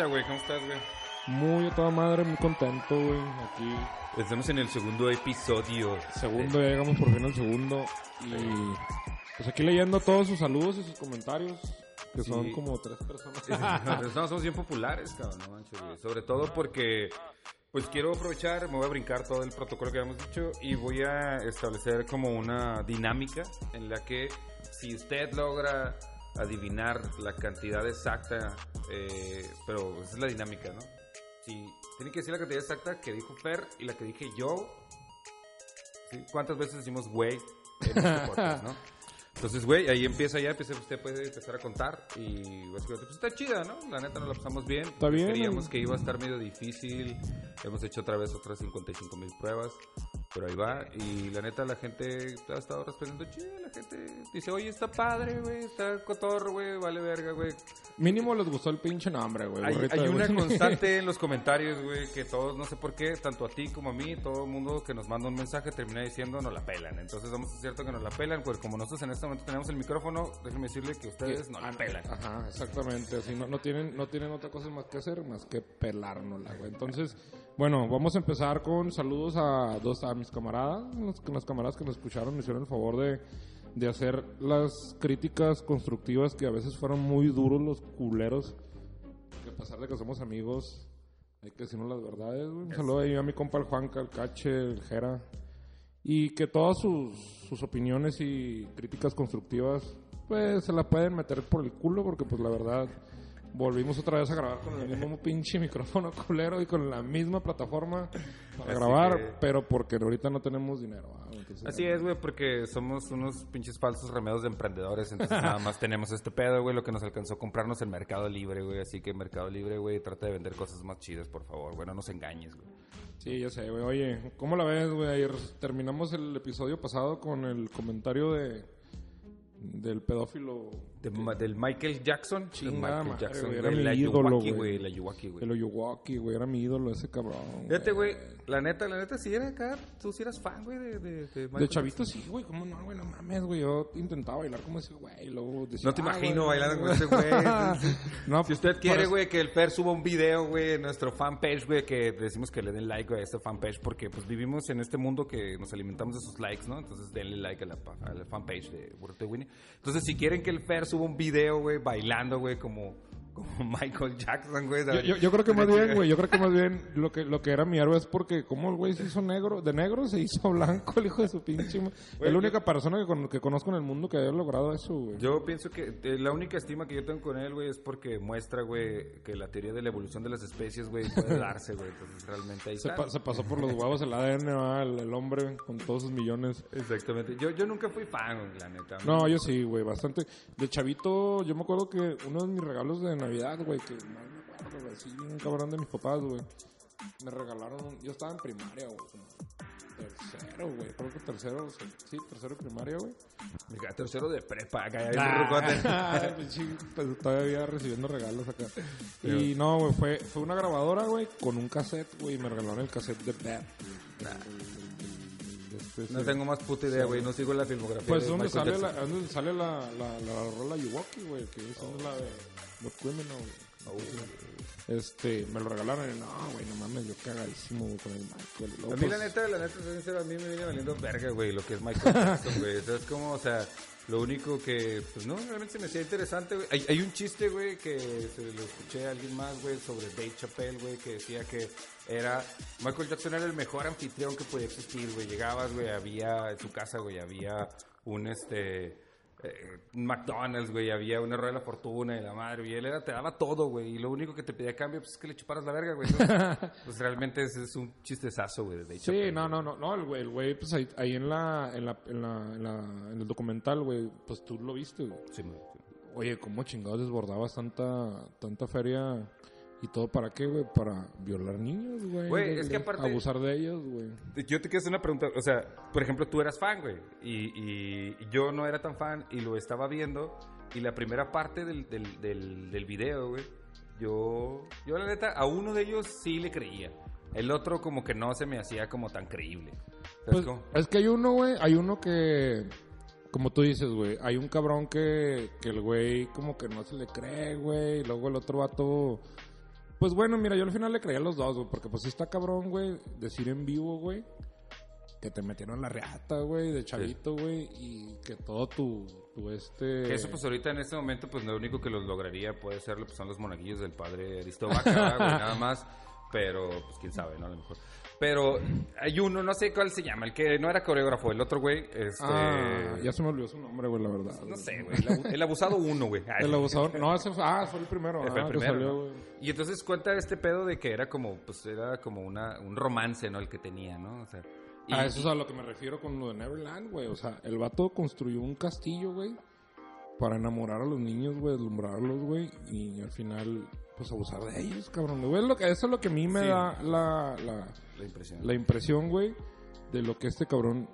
¿Qué tranza, güey? ¿Cómo estás, güey? Muy a toda madre, muy contento, güey. Aquí, Estamos en el segundo episodio. segundo, ya llegamos por fin al segundo. Y pues aquí leyendo todos sus saludos y sus comentarios, que son Sí. como tres personas. no, somos bien populares, cabrón, no manches, güey. Sobre todo porque, pues quiero aprovechar, me voy a brincar todo el protocolo que habíamos dicho y voy a establecer como una dinámica en la que si usted logra adivinar la cantidad exacta, eh, pero esa es la dinámica, ¿no? Si tiene que decir la cantidad exacta que dijo Fer y la que dije yo, ¿sí? ¿cuántas veces decimos güey en este podcast, no? Entonces, güey, ahí empieza ya, empieza, usted puede empezar a contar y básicamente, pues está chida, ¿no? La neta nos la pasamos bien. Está bien, Creíamos que iba a estar medio difícil. Hemos hecho otra vez otras 55 mil pruebas, pero ahí va. Y la neta, la gente ha estado respondiendo chida. La gente dice, oye, está padre, güey, está cotorro, güey, vale verga, güey. Mínimo les gustó el pinche nombre, güey. Hay, una constante en los comentarios, güey, que todos, no sé por qué, tanto a ti como a mí, todo el mundo que nos manda un mensaje termina diciendo nos la pelan. Entonces, vamos a cierto que nos la pelan, pues como nosotros en este momento tenemos el micrófono, déjenme decirle que ustedes no la pelan. Ajá, exactamente. Así no, no tienen, no tienen otra cosa más que hacer más que pelárnosla, güey. Entonces, bueno, vamos a empezar con saludos a dos a mis camaradas, los, los camaradas que nos escucharon, me hicieron el favor de, de hacer las críticas constructivas que a veces fueron muy duros los culeros. Que a pesar de que somos amigos, hay que decirnos las verdades. Un saludo ahí a mi compa el Juanca, el el Jera. Y que todas sus, sus opiniones y críticas constructivas, pues se la pueden meter por el culo, porque pues la verdad, volvimos otra vez a grabar con el mismo pinche micrófono culero y con la misma plataforma para Así grabar, que- pero porque ahorita no tenemos dinero. ah, entonces, Así es, güey, porque somos unos pinches falsos remedios de emprendedores, entonces nada más tenemos este pedo, güey, lo que nos alcanzó a comprarnos en Mercado Libre, güey, así que Mercado Libre, güey, trata de vender cosas más chidas, por favor, güey, no nos engañes, güey. Sí, ya sé, güey. Oye, ¿cómo la ves, güey? Ayer terminamos el episodio pasado con el comentario de del pedófilo De del Michael Jackson, Chingada Michael Jackson, güey, güey, era la mi ídolo, Yuwaki, güey. güey, la Yuwaki, güey. El Oyuwaki, güey, era mi ídolo ese cabrón. Fíjate, güey, la neta, la neta, si era acá, tú si eras fan, güey, de, de, de Michael De chavito sí, güey, ¿cómo no, güey? No mames, güey. Yo intentaba bailar como ese güey. Luego decía, No te "Ah, imagino güey, bailando con ese güey. no, Si usted quiere, güey, que el Fer suba un video, güey, en nuestro fanpage, güey, que decimos que le den like güey, a este fanpage, porque pues vivimos en este mundo que nos alimentamos de sus likes, ¿no? Entonces denle like a la, a la fanpage de Burrito Winnie. Entonces, si quieren que el Fer suba un video, güey, bailando, güey, como, como Michael Jackson, güey. Yo, yo- yo creo que más bien, güey, yo creo que más bien lo que, lo que era mi héroe es porque como el güey se hizo negro, de negro se hizo blanco, el hijo de su pinche... Güey, es la única persona que, con- que conozco en el mundo que haya logrado eso, güey. Yo pienso que eh, la única estima que yo tengo con él, güey, es porque muestra, güey, que la teoría de la evolución de las especies, güey, puede darse, güey. Entonces, realmente ahí Se, pa- se pasó por los huevos el ADN, ¿verdad? el, el hombre, con todos sus millones. Exactamente. Yo, yo nunca fui fan, la neta. No, yo sí, güey, bastante. De chavito, yo me acuerdo que uno de mis regalos de Navidad, güey, que no me acuerdo, güey, así, un cabrón de mis papás, güey, me regalaron, un- yo estaba en primaria, güey, tercero, güey, creo que tercero, sí, tercero de primaria, güey. Mira, tercero de prepa, acá ya rucote. Ah, pinche, pues, todavía recibiendo regalos acá. Y no, güey, fue, fue una grabadora, güey, con un cassette, güey, y me regalaron el cassette de Bad. Este, No sí. tengo más puta idea, güey. No sigo la filmografía. Pues de donde Michael sale, la, donde sale la, la, la rola Yuwoki, güey, que es la de What Criminal. Este, me lo regalaron y no, güey, no mames, yo cagadísimo güey, con el Michael. A mí, la neta, la neta, soy sincero, a mí me viene valiendo verga, güey, lo que es Michael Jackson, güey. O sea, es como, o sea, lo único que, pues no, realmente se me hacía interesante, güey. Hay, hay un chiste, güey, que se lo escuché a alguien más, güey, sobre Dave Chappelle, güey, que decía que era, Michael Jackson era el mejor anfitrión que podía existir, güey. Llegabas, güey, había, en su casa, güey, había un, este... eh, McDonald's, güey, había una rueda de la fortuna y la madre, y él era, te daba todo, güey, y lo único que te pedía a cambio pues, es que le chuparas la verga, güey. Entonces, pues realmente ese es un chistezazo, güey, de Sí, no, no, no, no, el güey, el güey, pues ahí, ahí en, la, en, la, en, la, en, la, en el documental, güey, pues tú lo viste, güey. Sí, güey. Oye, ¿cómo chingados desbordabas tanta, tanta feria y todo para qué, güey? Para violar niños, güey. Güey, de- es que de aparte- Abusar de ellos, güey. Yo te quiero hacer una pregunta, o sea, por ejemplo, tú eras fan, güey, y, y yo no era tan fan y lo estaba viendo, y la primera parte del, del, del, del video, güey, yo, yo la neta, a uno de ellos sí le creía, el otro como que no se me hacía como tan creíble. ¿Sabes Pues, cómo? es que hay uno, güey, hay uno que como tú dices, güey, hay un cabrón que, que el güey como que no se le cree, güey, y luego el otro vato... Pues bueno, mira, yo al final le creía a los dos, güey, porque pues sí está cabrón, güey, decir en vivo, güey, que te metieron la reata, güey, de chavito, güey, y que todo tu, tu este... Eso pues ahorita en este momento pues lo único que los lograría puede ser pues, son los monaguillos del padre Aristovaca, güey, nada más. Pero pues quién sabe, ¿no? A lo mejor. Pero hay uno, no sé cuál se llama, el que no era coreógrafo, el otro güey, este... Ah, ya se me olvidó su nombre, güey, la verdad. No sé, güey, el, abu- el abusado uno, güey. Ay, El abusador, no, ese fue, ah, fue el primero, Fue el ah, primero, salió, ¿no? güey. Y entonces cuenta este pedo de que era como, pues era como una, un romance, ¿no? El que tenía, ¿no? O sea... y- a eso es a lo que me refiero con lo de Neverland, güey. O sea, el vato construyó un castillo, güey, para enamorar a los niños, güey, deslumbrarlos, güey, y al final, pues abusar de ellos, cabrón. Güey, lo que, eso es lo que a mí me Sí. da la, la, La impresión. la impresión, güey, de lo que este cabrón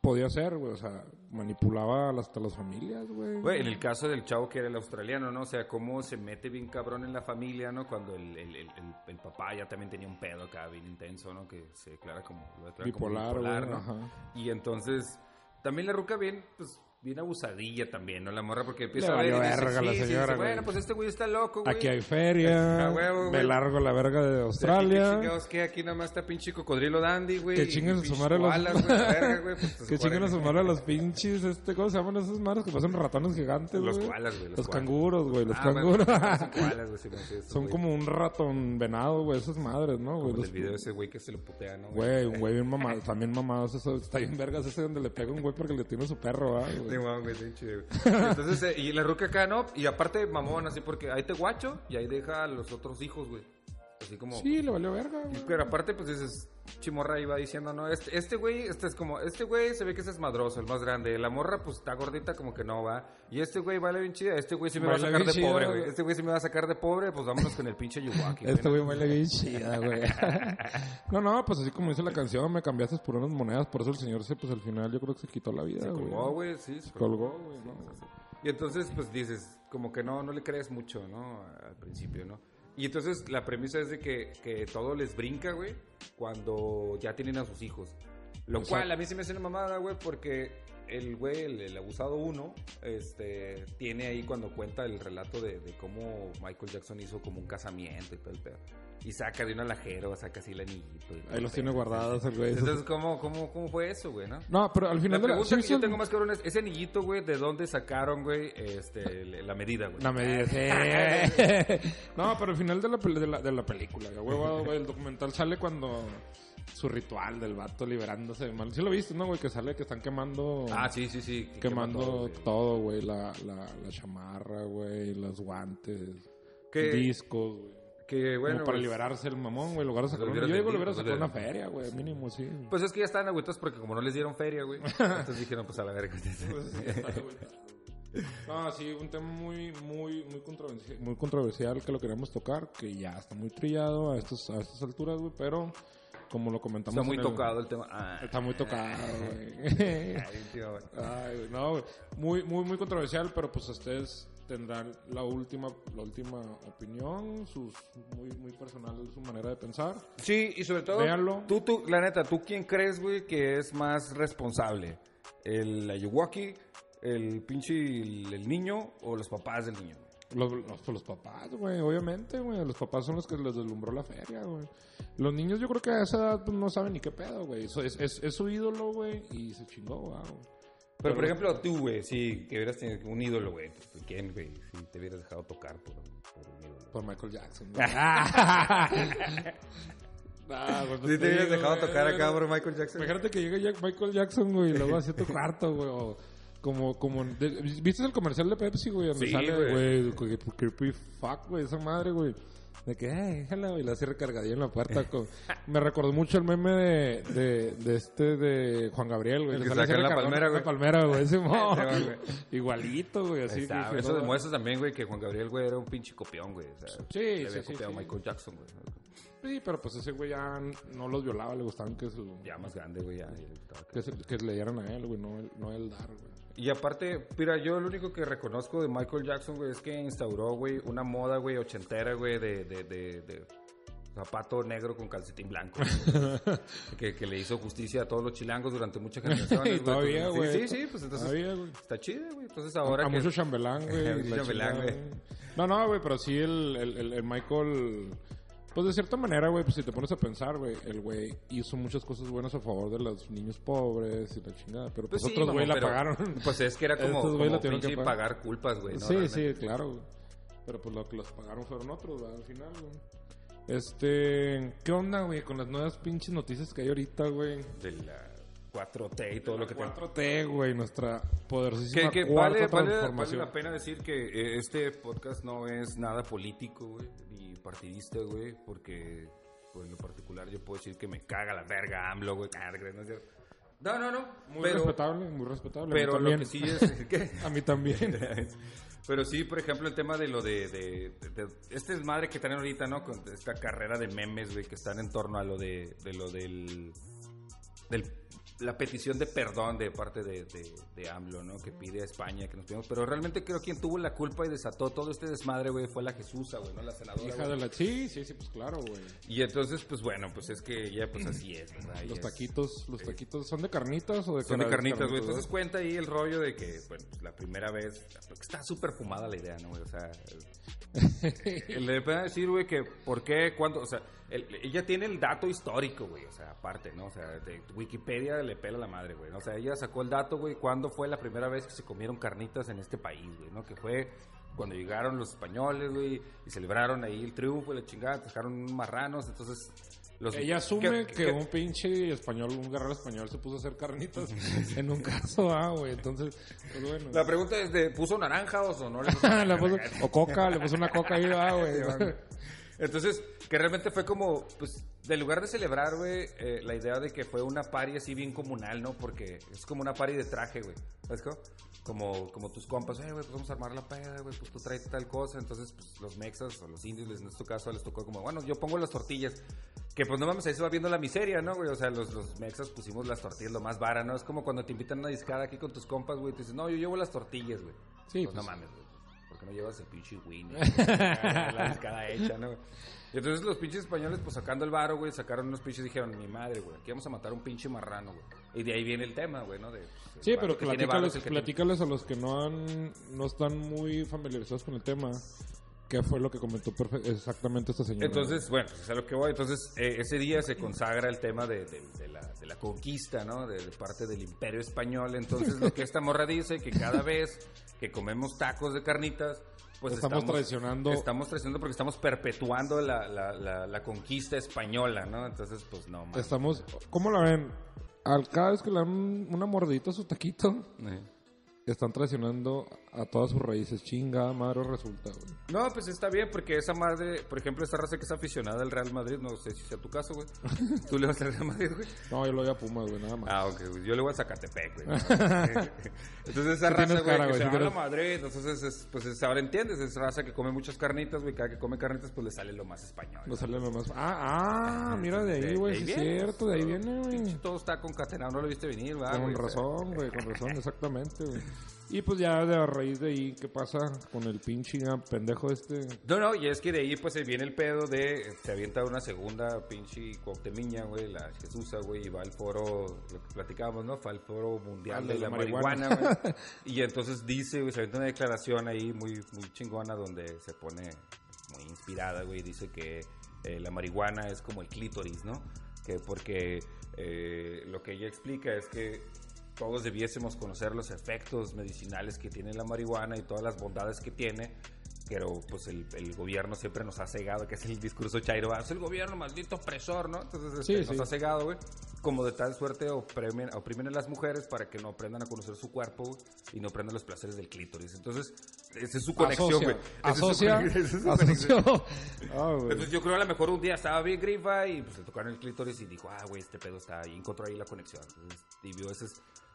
podía hacer, güey. O sea, manipulaba hasta las familias, güey. Güey, en el caso del chavo que era el australiano, ¿no? O sea, cómo se mete bien cabrón en la familia, ¿no? Cuando el, el, el, el- el papá ya también tenía un pedo acá bien intenso, ¿no? Que se declara como, lo declara como Bipolar, bipolar, güey, ¿no? ajá. Y entonces, también la ruca bien, pues, bien abusadilla también, ¿no? La morra porque empieza Le a ver y dice, verga sí, la sí, señora, dice, güey. bueno, pues este güey está loco, güey. Aquí hay feria, A huevo, me güey. largo la verga de sea, ¿qué Australia. chingados que aquí nada más está pinche cocodrilo dandy, güey. Que chinguen a su madre los- koalas, güey, la verga, güey, pues, Que chinguen a su madre los pinches, este, ¿cómo se llaman esos madres que pasan ratones gigantes, Los güey? koalas, güey, los Los koalas. canguros, güey, los Ah, canguros. güey, sí, sí, Son güey. como un ratón venado, güey, esas madres, ¿no, güey? Los- el video de ese güey que se lo putea, ¿no? Güey, un güey bien mamado, también mamado, eso está bien vergas ese donde le pega un güey porque le tiene su perro, ¿ah, Sí, güey, chido. Entonces, eh, y la ruca acá, ¿no? Y aparte, mamón, así porque ahí te guacho y ahí deja a los otros hijos, güey. Así como... Sí, le valió verga, güey. Pero aparte, pues dices, Chimorra iba diciendo, no, este, este güey, este es como, este güey se ve que es madroso, el más grande. La morra, pues está gordita, como que no va. Y este güey vale bien chida, este güey sí me va a Baila sacar de chida, pobre, güey. Este güey sí me va a sacar de pobre, pues vámonos con el pinche Yuwaki, Este güey baila bien chida, güey. no, no, pues así como dice la canción, me cambiaste por unas monedas, por eso el señor se, pues al final yo creo que se quitó la vida, Se güey. colgó, güey, sí. Se colgó, güey, ¿no? Y entonces, pues dices, como que no, no le crees mucho, ¿no? Al principio, ¿no? Y entonces la premisa es de que, que todo les brinca, güey, cuando ya tienen a sus hijos. Lo cual a mí se me hace una mamada, güey, porque el güey, el, el abusado uno, este, tiene ahí cuando cuenta el relato de, de cómo Michael Jackson hizo como un casamiento y todo el pedo. Y saca de un alajero, saca así el anillito. Ahí los tiene guardados el güey. Entonces, ¿cómo, cómo, ¿cómo fue eso, güey, no? No, pero al La final de la... que yo sí, tengo más cabrón es, ese anillito, güey, ¿de dónde sacaron, güey, este, la medida, güey? La medida, sí. no, pero al final de la, de la, de la película, güey, el documental sale cuando su ritual del vato liberándose de mal. Sí lo viste, ¿no, güey? Que sale que están quemando... Ah, sí, sí, sí. que quema Quemando todo, güey. La, la, la chamarra, güey. Los guantes. Que- Discos, güey. Que, bueno, Como para pues, liberarse el mamón, güey. Lugar de sacar Yo digo, lo hubiera pues, sacado una feria, güey. Mínimo, sí. Pues es que ya estaban agüitos porque como no les dieron feria, güey. Entonces dijeron, pues a la verga. No, sí, un tema muy, muy, muy controversial, muy controversial que lo queríamos tocar, que ya está muy trillado a, estos, a estas alturas, güey, pero como lo comentamos... Está muy el- tocado el tema. Ah, Está muy tocado, güey. Ay, tío, güey. Ay, güey, no, güey. Muy, muy, muy controversial, pero pues ustedes tendrán la última, la última opinión, sus, muy, muy personal su manera de pensar. Sí, y sobre todo, Véanlo. tú, tú, la neta, ¿tú quién crees, güey, que es más responsable? ¿El Ayuwaki, el pinche, el, el niño o los papás del niño? Los, los, los papás, güey, obviamente, güey. Los papás son los que les deslumbró la feria, güey. Los niños yo creo que a esa edad pues, no saben ni qué pedo, güey. Es, es, es su ídolo, güey, y se chingó, güey. Pero, por ejemplo, tú, güey, si que hubieras tenido un ídolo, güey, pues, ¿quién, güey? Si te hubieras dejado tocar por, por un ídolo. Por Michael Jackson. güey. Nah, Si te hubieras digo, dejado güey, tocar güey, acá no. por Michael Jackson. Imagínate que llega Jack- Michael Jackson, güey, y luego hacia tu cuarto, güey. o Como, como, de- ¿viste el comercial de Pepsi, güey? Donde Sí, sale, güey. güey, creepy fuck, güey, esa madre, güey. De que, hey, hello, y la hace recargadilla en la puerta. con- Me recordó mucho el meme de, de, de este, de Juan Gabriel, güey. El que saca la palmera, güey. La palmera, güey, Sí. Igualito, güey, así. Está, que eso no, demuestra también, güey, que Juan Gabriel, güey, era un pinche copión, güey. O sea, Sí, le había sí, copiado sí. Michael Jackson, güey. Sí, pero pues ese güey ya no los violaba, le gustaban que, su, Ya más grande, güey, ya. que, se- que le dieran a él, güey, no, no él dar, güey. Y aparte, mira, yo lo único que reconozco de Michael Jackson, güey, es que instauró, güey, una moda, güey, ochentera, güey, de, de, de, de, zapato negro con calcetín blanco. que, que le hizo justicia a todos los chilangos durante muchas generaciones. Todavía, Sí, güey. Sí, sí, pues entonces Todavía, güey. está chido, güey. Entonces ahora a que... mucho chambelán, güey. A mucho chambelán, güey. No, no, güey, pero sí el, el, el, el Michael... Pues de cierta manera, güey, pues si te pones a pensar, güey, el güey hizo muchas cosas buenas a favor de los niños pobres y la chingada, pero pues, Pues sí, otros güey la pagaron. Pues es que era como, Estos como la tuvieron que pagar. pagar culpas, güey. ¿no? sí, Realmente. sí, claro, güey. Pero pues lo que los pagaron fueron otros, güey, al final, güey. Este, ¿qué onda, güey, con las nuevas pinches noticias que hay ahorita, güey? De la 4T y todo lo que te 4T, güey, nuestra Que, poderosísima que cuarta vale, vale, la pena decir que eh, este podcast no es nada político, güey, ni partidista, güey, porque pues, en lo particular yo puedo decir que me caga la verga AMLO, güey. No, es cierto. no, no, no, Muy pero, respetable, muy respetable. pero lo que sí es... ¿qué? A mí también. Pero sí, por ejemplo, el tema de lo de, de, de- de- este desmadre que traen ahorita, ¿no? Con esta carrera de memes, güey, que están en torno a lo de, de lo del, del la petición de perdón de parte de, de, de AMLO, ¿no? Que pide a España que nos pidamos. Pero realmente creo que quien tuvo la culpa y desató todo este desmadre, güey, fue la Jesusa, güey, ¿no? La senadora. Hija de la... Sí, sí, sí, pues claro, güey. Y entonces, pues bueno, pues es que ella, pues así es, ¿verdad? Los taquitos, los taquitos, ¿son de carnitas o de son de carnitas, güey. Entonces cuenta ahí el rollo de que, bueno, pues la primera vez, porque está súper fumada la idea, ¿no, güey? O sea, le van a decir, güey, que por qué, cuándo, o sea, el- ella tiene el dato histórico, güey, o sea, aparte, ¿no? O sea, de Wikipedia le pela la madre, güey. ¿no? O sea, ella sacó el dato, güey, cuándo fue la primera vez que se comieron carnitas en este país, güey, ¿no? Que fue cuando llegaron los españoles, güey, y celebraron ahí el triunfo y la chingada, sacaron marranos, entonces... Los, Ella asume que, que- un pinche español, un guerrero español se puso a hacer carnitas en un caso, ah, güey. Entonces, pues bueno. La pregunta es de, ¿puso naranja o no le puso puso- o coca, le puso una coca ahí, ah, güey. Entonces, que realmente fue como, pues, de lugar de celebrar, güey, eh, la idea de que fue una party así bien comunal, ¿no? Porque es como una party de traje, güey. ¿Sabes cómo? Como, como tus compas, eh, güey, pues vamos a armar la peda, güey, pues tú traes tal cosa. Entonces, pues, los mexas o los indios, en este caso, les tocó como, bueno, yo pongo las tortillas. Que pues no mames, ahí se va viendo la miseria, ¿no, güey? O sea, los, los mexas pusimos las tortillas lo más vara, ¿no? Es como cuando te invitan a una discada aquí con tus compas, güey, te dicen, no, yo llevo las tortillas, güey. Sí, pues, no pues. mames, güey. ¿Por qué no llevas el pinche win? la discada hecha, ¿no? Y entonces los pinches españoles, pues sacando el varo, güey, sacaron unos pinches y dijeron, mi madre, güey, aquí vamos a matar un pinche marrano, güey. Y de ahí viene el tema, güey, ¿no? De, pues, Sí, pero platícales, que platícales a los que no han, no están muy familiarizados con el tema, qué fue lo que comentó exactamente esta señora. Entonces, bueno, pues es a lo que voy. Entonces, eh, ese día se consagra el tema de, de- de la, de la conquista, ¿no? De, parte del imperio español. Entonces, lo que esta morra dice, que cada vez que comemos tacos de carnitas, pues Estamos traicionando- Estamos traicionando porque estamos perpetuando la, la, la, la conquista española, ¿no? Entonces, pues no, mames. estamos, ¿cómo la ven? Al cada vez que le dan una mordidita a su taquito, están traicionando a todas sus raíces. Chinga, madre resulta, güey. No, pues está bien, porque esa madre, por ejemplo, esa raza que es aficionada al Real Madrid, no sé si sea tu caso, güey. ¿Tú le vas al Real Madrid, güey? No, yo lo voy a Pumas, güey, nada más. Ah, ok, güey. Yo le voy a Zacatepec, güey. entonces esa raza, güey, cara, que güey, se va a Madrid, entonces, es, pues es- ahora entiendes, es raza que come muchas carnitas, güey. Cada que come carnitas, pues le sale lo más español. No sale nomás. Ah, ah, mira de ahí, güey, sí es cierto, de ahí viene, güey. Todo está concatenado, no lo viste venir, ¿verdad, Con güey? razón, güey, con razón, exactamente, güey. Y pues ya de a raíz de ahí, ¿qué pasa con el pinche pendejo este? No, no, y es que de ahí pues se viene el pedo de, se avienta una segunda pinche Cuauhtemiña, güey, la Jesusa, güey, y va al foro, lo que platicábamos, ¿no? Fue al foro mundial de de la, la marihuana, marihuana. güey. y entonces dice, güey, se avienta una declaración ahí muy, muy chingona donde se pone muy inspirada, güey, dice que eh, la marihuana es como el clítoris, ¿no? Que porque eh, lo que ella explica es que todos debiésemos conocer los efectos medicinales que tiene la marihuana y todas las bondades que tiene, pero pues el, el gobierno siempre nos ha cegado, que es el discurso chairo, "Ah, es el gobierno maldito opresor, ¿no? Entonces este, Sí, nos sí. ha cegado, güey, como de tal suerte oprimen, oprimen a las mujeres para que no aprendan a conocer su cuerpo güey, y no aprendan los placeres del clítoris. Entonces, esa es su conexión, Asocia, güey. Asocia. Ah, güey. Entonces yo creo a lo mejor un día estaba bien grifa y pues le tocaron el clítoris y dijo, ah, güey, este pedo está ahí, encontró ahí la conexión. Entonces, y vio ese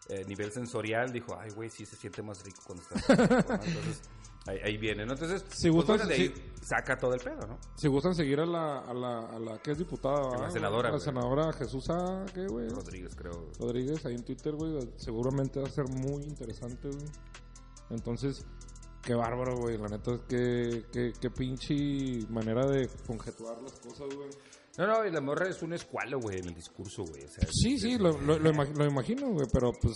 eh, nivel sensorial, dijo, ay, güey, sí se siente más rico cuando está rico", ¿no? Entonces, ahí, ahí viene, ¿no? Entonces, Si pues, gustas, bueno, de ahí sí. saca todo el pedo, ¿no? Si gustan seguir a la, a la, a la que es diputada, la ¿verdad, senadora? La senadora Jesús, ¿qué, güey? Rodríguez, creo. Rodríguez ahí en Twitter, güey, seguramente va a ser muy interesante, güey. Entonces, Qué bárbaro, güey. La neta es que, que, que pinche manera de conjetuar las cosas, güey. No, no, y la morra es un escualo, güey, en el discurso, güey. O sea, Sí, es- sí, es- lo, lo, lo imag- lo imagino, güey, pero pues...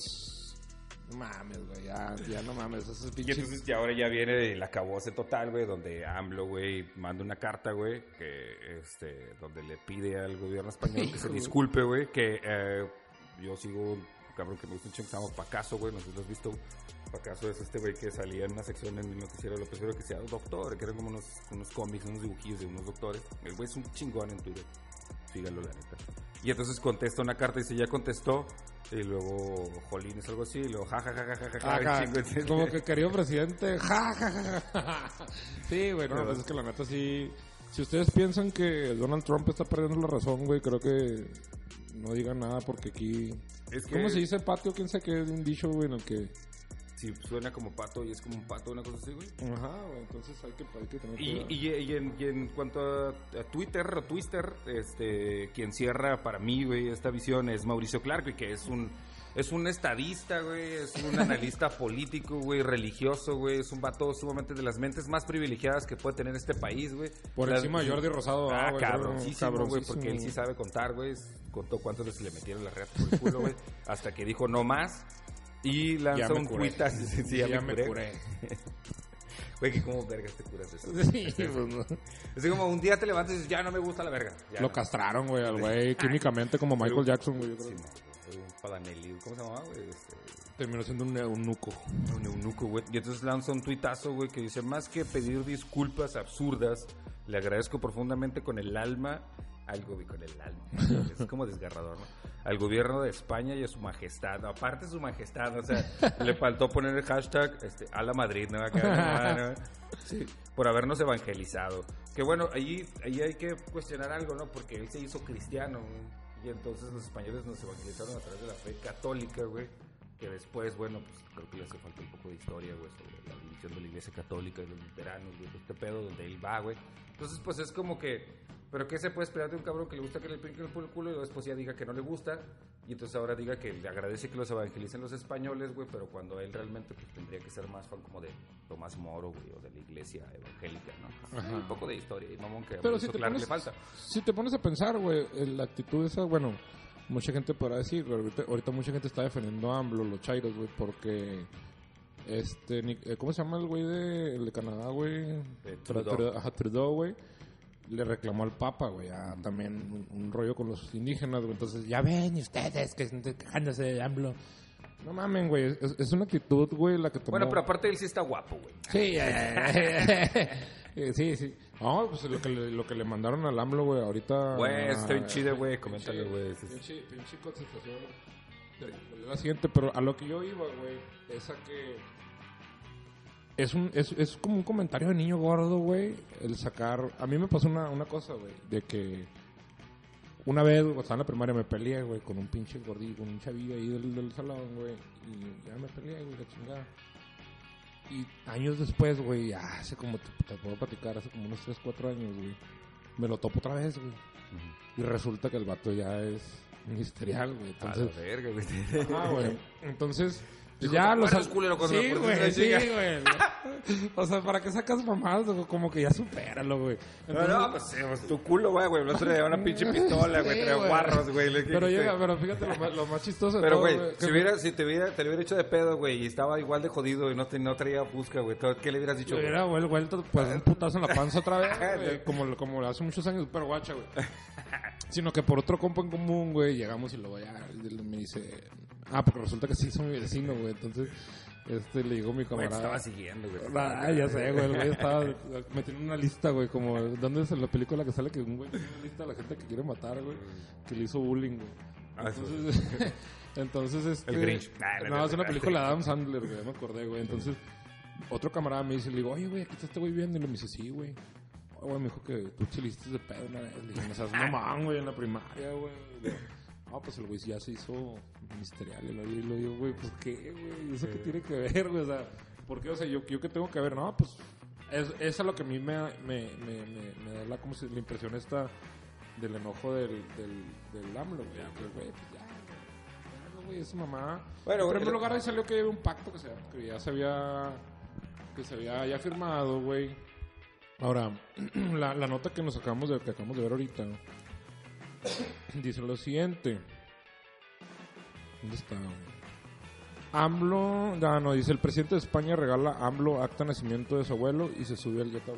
No mames, güey, ya, ya no mames. Ese es Y entonces ya ahora ya viene el acabose total, güey, donde AMLO, güey, manda una carta, güey, que, este, donde le pide al gobierno español que se disculpe, güey, que eh, yo sigo un cabrón que me gusta un chingo, llama Pacaso, güey, no sé si lo has visto. Pacaso es este güey que salía en una sección en el noticiero López Obrador que se llama Doctor, que eran como unos, unos cómics, unos dibujillos de unos doctores. El güey es un chingón en Twitter. Síganlo, la neta. Y entonces contesta una carta y dice, ya contestó. Y luego, Jolín es algo así. Y luego, ja, ja, ja, ja, ja, como que querido presidente, ja, ja, ja, ja. Sí, güey, no, pues es que la neta sí... Si ustedes piensan que Donald Trump está perdiendo la razón, güey, creo que no digan nada porque aquí... Es que ¿Cómo se dice patio? ¿Quién sabe qué es un dicho, güey, en el que... si suena como pato y es como un pato, una cosa así, güey. Ajá, güey, entonces hay que, hay que tener Y, y, y en, y en cuanto a, a Twitter o Twister, este, quien cierra para mí, güey, esta visión es Mauricio Clark, güey, que es un, es un estadista, güey, es un analista político, güey, religioso, güey, es un vato sumamente de las mentes más privilegiadas que puede tener este país, güey. Por Las- encima de Jordi Rosado, Ah, güey, cabroncísimo, güey, porque él sí sabe contar, güey. Contó cuántas veces le metieron la reata por el culo, güey. hasta que dijo no más. Y lanza un tuit así, sí, sí, ya, Ya me me curé. Güey, que cómo vergas te curas eso. Sí, pues no. Es como un día te levantas y dices, ya no me gusta la verga. Ya Lo no. castraron, güey, al güey, químicamente como Michael Jackson, güey. Sí, no, güey, un padanelli, ¿cómo se llamaba, güey? Este, Terminó siendo un eunuco. un eunuco, güey. Y entonces lanza un tuitazo, güey, que dice, más que pedir disculpas absurdas, le agradezco profundamente con el alma al gobierno, con el alma, es como desgarrador, ¿no? Al gobierno de España y a su majestad, aparte su majestad, o sea, le faltó poner el hashtag este, a la Madrid, ¿no? Acá, no, no, sí, por habernos evangelizado. Que bueno, ahí, ahí hay que cuestionar algo, ¿no? Porque él se hizo cristiano. Y entonces los españoles nos evangelizaron a través de la fe católica, güey. Que después, bueno, pues creo que le hace falta un poco de historia, güey, sobre la división de la iglesia católica y los luteranos, güey, este pedo donde él va, güey. Entonces, pues es como que, ¿pero qué se puede esperar de un cabrón que le gusta que le pinquen por el culo y después ya diga que no le gusta? Y entonces ahora diga que le agradece que los evangelicen los españoles, güey, pero cuando él realmente pues, tendría que ser más fan como de Tomás Moro, güey, o de la iglesia evangélica, ¿no? Ajá. Un poco de historia y mamón que Pero si te, Clark pones, le falta. si te pones a pensar, güey, la actitud esa, bueno, mucha gente podrá decir, ahorita, ahorita mucha gente está defendiendo a AMLO, los chairos, güey, porque este, eh, ¿cómo se llama el güey de, el de Canadá, güey? Eh, Tru- Trudeau. Ajá, Trudeau, güey. Le reclamó al Papa, güey, ah, también un, un rollo con los indígenas, güey. Entonces, ya ven ustedes que están quejándose de AMLO. No mamen, güey, es, es una actitud, güey, la que tomó... Bueno, pero aparte él sí está guapo, güey. Sí, eh, eh, sí, sí. No, pues lo que le, lo que le mandaron al AMLO, güey, ahorita... Güey, está bien chido, güey, coméntale, güey. Pinche, pinche La siguiente, pero a lo que yo iba, güey, es a que... Es, un, es, es como un comentario de niño gordo, güey, el sacar... A mí me pasó una, una cosa, güey, de que... Una vez, cuando estaba en la primaria, me peleé, güey, con un pinche gordillo, con un chavillo ahí del, del salón, güey. Y ya me peleé, güey, la chingada. Y años después, güey, ya hace como, te, te puedo platicar, hace como unos 3, 4 años, güey. Me lo topo otra vez, güey. Y resulta que el vato ya es ministerial, güey. A Entonces, la verga, güey. ah, güey. Entonces, Dijo, ya "¿Te los... acuerdas, culero, cuando Sí, güey, sí, chinga?" güey. O sea, ¿para qué sacas mamadas? güey? Como que ya supéralo, güey. No, Entonces- no, pues, eh, pues, tu culo, güey, güey. No se le lleva una pinche pistola, güey. Sí, güey. guarros, güey. Pero llega, pero fíjate lo más, lo más chistoso Pero, güey, que- si, hubiera, si te, hubiera, te lo hubiera hecho de pedo, güey, y estaba igual de jodido y no, te, no traía busca, güey, ¿qué le hubieras dicho? Le güey? hubiera vuel- vuelto pues, un putazo en la panza otra vez, güey, como, como hace muchos años, pero guacha, güey. Sino que por otro compa en común, güey, llegamos y luego ya me dice... Ah, porque resulta que sí son mi vecino, güey. Entonces, este, le llegó mi Güey, te camarada. estaba siguiendo, güey. Ah, ya sé, güey. El güey estaba metiendo una lista, güey. Como, ¿dónde es la película que sale que un güey tiene una lista de la gente que quiere matar, güey? Que le hizo bullying, güey. Ah, eso. Entonces, entonces este. El Grinch. Nah, no, es una película de Adam Sandler, güey. Ya me acordé, güey. Entonces, otro camarada me dice, le digo, oye, güey, aquí está este güey viendo. Y le dice, sí, güey. Oh, güey, me dijo que tú chiliste de pedo una vez. Le dije, no seas mamón, güey, en la primaria, güey. No, pues el güey ya se hizo ministerial. Y lo, digo, güey, pues qué, güey. ¿Eso qué tiene que ver, güey? O sea, ¿por qué? O sea, yo, yo qué tengo que ver. No, pues es, es a lo que a mí me, me, me, me, me da la, como si, la impresión esta del enojo del, del, del AMLO, güey. Güey, pues ya, güey, esa mamá. Bueno, en primer lo- lugar, ahí salió que había un pacto que, se, que ya se había que se había ya firmado, güey. Ahora, la, la nota que nos acabamos de, que acabamos de ver ahorita dice lo siguiente. ¿Dónde está? AMLO, ya no, dice el presidente de España regala AMLO acta de nacimiento de su abuelo y se subió al jet a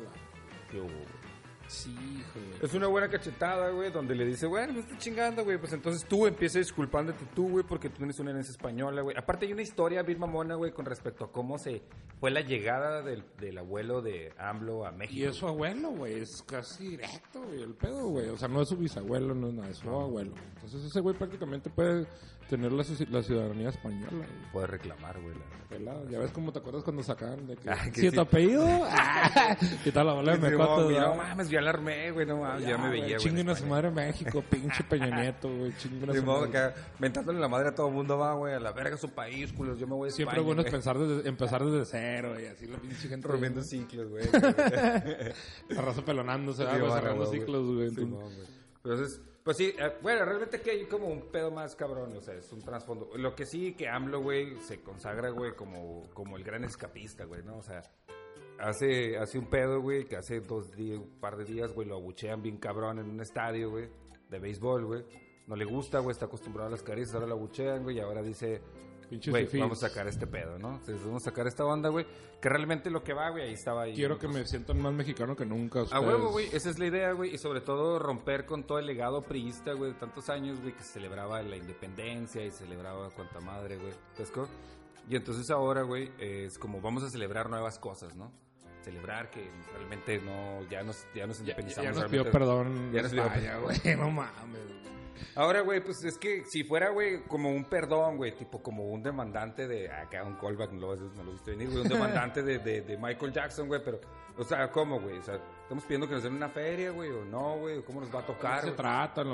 Sí, hijo, güey. Es una buena cachetada, güey, donde le dice, bueno, me estoy chingando, güey. Pues entonces tú empiezas disculpándote tú, güey, porque tú eres una herencia española, güey. Aparte hay una historia bien mamona, güey, con respecto a cómo se fue la llegada del, del abuelo de AMLO a México. Y es su abuelo, güey, es casi directo, güey, el pedo, güey. O sea, no es su bisabuelo, no es nada, es su abuelo. Entonces ese güey prácticamente puede tener la, la ciudadanía española, güey. Puede reclamar, güey. la-. Ya ves cómo te acuerdas cuando sacaban de que... Ah, que ¿Sí, sí. tu apellido? Ah, y tal la bola de güey, no mames, ya alarmé, güey, no mames, ya, me güey, veía, güey. Chinguen en a su madre México, pinche Peña Nieto, güey. Chinguen a De su modo madre. acá, mentándole la madre a todo el mundo, va, güey, a la verga su país, culos, yo me voy a Siempre España, bueno es pensar desde, empezar desde cero, y así la pinche gente... Rompiendo ciclos, güey. La raza pelonándose, ah, güey, cerrando ciclos, güey. Entonces, pues sí, eh, bueno, realmente que hay como un pedo más cabrón, o sea, es un trasfondo. Lo que sí que AMLO, güey, se consagra, güey, como, como el gran escapista, güey, ¿no? O sea, hace, hace un pedo, güey, que hace dos días, un par de días, güey, lo abuchean bien cabrón en un estadio, güey, de béisbol, güey. No le gusta, güey, está acostumbrado a las caricias, ahora lo abuchean, güey, y ahora dice, güey, vamos a sacar este pedo, ¿no? Entonces, vamos a sacar esta onda, güey, que realmente lo que va, güey, ahí estaba ahí. Quiero que me sientan más mexicano que nunca. a ustedes. huevo, güey, esa es la idea, güey, y sobre todo romper con todo el legado priista, güey, de tantos años, güey, que celebraba la independencia y celebraba cuanta madre, güey. Y entonces ahora, güey, es como vamos a celebrar nuevas cosas, ¿no? Celebrar que realmente no, ya nos, ya nos Ya, independizamos. ya nos realmente. pidió perdón. Ya nos pidió güey. No mames. Ahora, güey, pues es que si fuera, güey, como un perdón, güey, tipo como un demandante de. Acá un callback, no lo, no lo viste venir, güey, un demandante de, de, de Michael Jackson, güey, pero. O sea, ¿cómo, güey? O sea, estamos pidiendo que nos den una feria, güey, o no, güey, cómo nos va a tocar. se trata,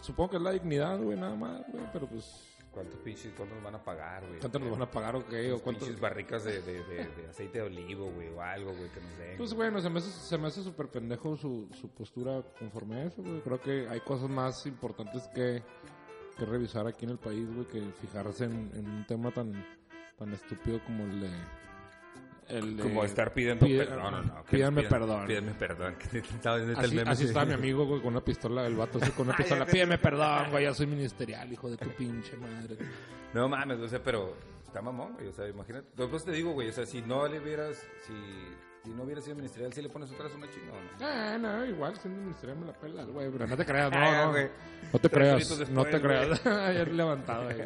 supongo que es la dignidad, güey, nada más, güey, pero pues, ¿Cuánto pinches, cuánto nos van a pagar, güey? ¿cuánto nos van a pagar o qué? ¿O Unas cuánto? pinches barricas de, de, de, de aceite de olivo, güey, o algo, güey, que nos den. Pues güey. bueno, se me hace, se me hace súper pendejo su, su postura conforme a eso, güey. Creo que hay cosas más importantes que, que revisar aquí en el país, güey, que fijarse en, en un tema tan, tan estúpido como el de... El de como estar pidiendo pide- perdón, no, no. pídanme perdón. Pídanme perdón. que estaba viendo el Así, meme, así sí. está mi amigo, güey, con una pistola, el vato así con una pistola. ya Pídeme perdón, güey, ya soy ministerial, hijo de tu pinche madre. No mames, o sea, pero está mamón, güey. O sea, imagínate. Después te digo, güey, o sea, si no le hubieras, si, si no hubiera sido ministerial, si le pones otra una chingada, ¿no? Ah, no, igual siendo ministerial me la pela, güey, pero no te creas, no, Ah, no, güey. no te creas, horitos no te después, creas. Ayer levantado, güey.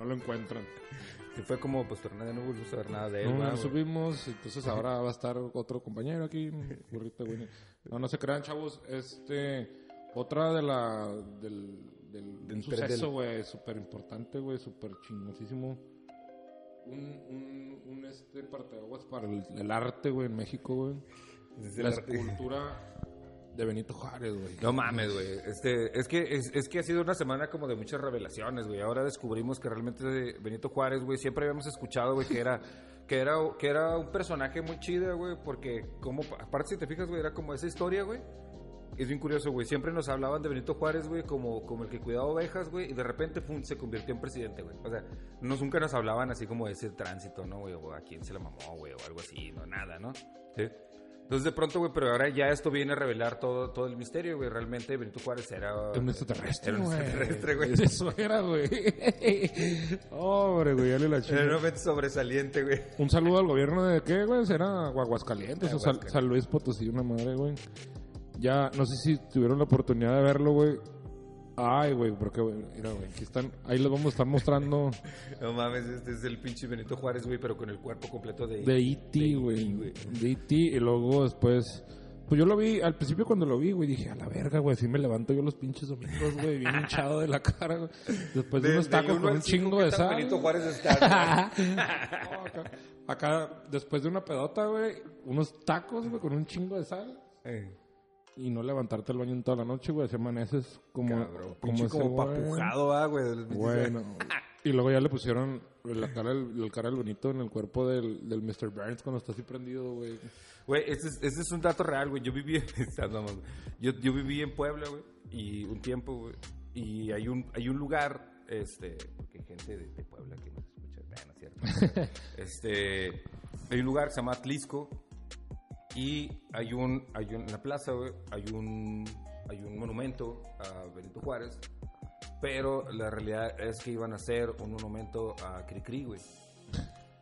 no lo encuentran. Que fue como, pues, torneo, no volvimos a ver nada de él, No, ¿verdad, no subimos, entonces ahora va a estar otro compañero aquí, burrito, güey. No, no se crean, chavos, este, otra de la, del, del, Del- un suceso, güey, súper importante, güey, súper chingosísimo. Un, un, un, este, parteaguas para el, el arte, güey, en México, güey. La escultura de Benito Juárez, güey. No mames, güey. Este, es que es, es que ha sido una semana como de muchas revelaciones, güey. Ahora descubrimos que realmente Benito Juárez, güey, siempre habíamos escuchado, güey, que era que era que era un personaje muy chido, güey, porque como aparte si te fijas, güey, era como esa historia, güey. Es bien curioso, güey. Siempre nos hablaban de Benito Juárez, güey, como, como el que cuidaba ovejas, güey, y de repente pum, se convirtió en presidente, güey. O sea, nos, nunca nos hablaban así como de ese tránsito, ¿no, güey? O a quién se la mamó, güey, o algo así, no, nada, ¿no? Sí. Entonces de pronto, güey, pero ahora ya esto viene a revelar todo, todo el misterio, güey. Realmente Benito Juárez era... Un extraterrestre, Era un güey. extraterrestre, güey. Eso era, güey. Hombre, güey, dale la Era chingada. realmente sobresaliente, güey. Un saludo al gobierno de qué, güey? Será Aguascalientes o. San Luis Potosí, una madre, güey. Ya, no sé si tuvieron la oportunidad de verlo, güey. Ay, güey, porque, güey, mira, güey, aquí están, ahí les vamos a estar mostrando No mames, este es el pinche Benito Juárez, güey, pero con el cuerpo completo de... de E.T., de güey. De E.T. y luego después, pues yo lo vi, al principio cuando lo vi, güey, dije, a la verga, güey, así me levanto yo los pinches domingos, güey, bien hinchado de la cara, güey. Después de, unos tacos con un chingo ¿qué de sal. Benito Juárez está, No, acá, acá, después de una pedota, güey, unos tacos, güey, con un chingo de sal. Eh, Y no levantarte al baño en toda la noche, güey. Así amaneces como... cabrón, como, ese como güey. papujado, ah, güey. de los pinches- Bueno. y luego ya le pusieron la cara, del, cara del bonito en el cuerpo del, del Mr. Burns cuando está así prendido, güey. Güey, ese es, ese es un dato real, güey. Yo viví, yo, yo viví en Puebla, güey, y un tiempo, güey. Y hay un, hay un lugar, este, porque hay gente de, de Puebla que nos escucha, bueno, ¿cierto? este, hay un lugar que se llama Atlisco y hay un, hay un en la plaza, hay un, hay un monumento a Benito Juárez, pero la realidad es que iban a hacer un monumento a Cricri.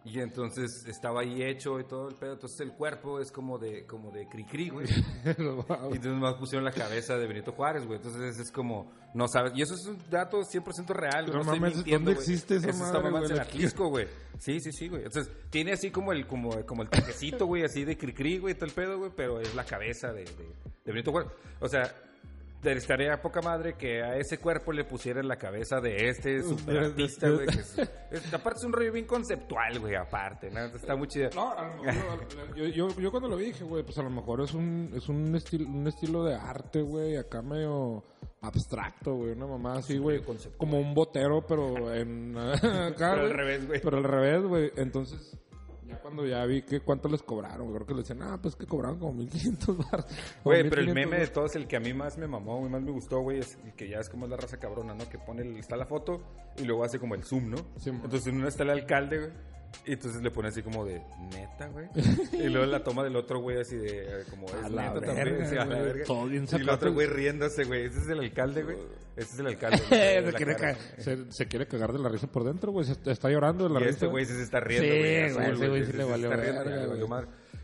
Y entonces estaba ahí hecho y todo el pedo. Entonces el cuerpo es como de, como de cri-cri, güey. y entonces más pusieron la cabeza de Benito Juárez, güey. Entonces es como, no sabes. Y eso es un dato 100% real, güey. No estoy mames, ¿dónde existe esa Eso madre, está en Atlisco, güey. Sí, sí, sí, güey. Entonces tiene así como el, como, como el trajecito, güey, así de cri-cri, güey, todo el pedo, güey. Pero es la cabeza de, de, de Benito Juárez. O sea, estaría poca madre que a ese cuerpo le pusieran la cabeza de este superartista, güey. que es- es- aparte es un rollo bien conceptual, güey, aparte, ¿no? Está muy chido. No, a lo mejor, yo, yo, yo cuando lo dije, güey, pues a lo mejor es un, es un, estilo, un estilo de arte, güey, acá medio abstracto, güey, una mamá así, güey, como un botero, pero en acá, Pero al revés, güey. Pero al revés, güey, entonces, ya cuando ya vi que cuánto les cobraron, creo que le decían, ah, pues que cobraron como 1500 baros. Güey, pero el meme de todos, el que a mí más me mamó, güey, más me gustó, güey, es el que ya es como es la raza cabrona, ¿no? Que pone, el- está la foto y luego hace como el zoom, ¿no? Sí, entonces en una está el alcalde, güey, y entonces le pone así como de, neta, güey. y luego la toma del otro, güey, así de, eh, como, es la neta verga, también, sí, a la güey, verga. todo bien Y el otro, güey, riéndose, güey, ese es el alcalde, güey. Ese es el alcalde. se, quiere cara. se, se quiere cagar de la risa por dentro, güey, se está, llorando de la Y risa. este güey sí se está riendo, Sí, güey. azul, ese güey sí le valió.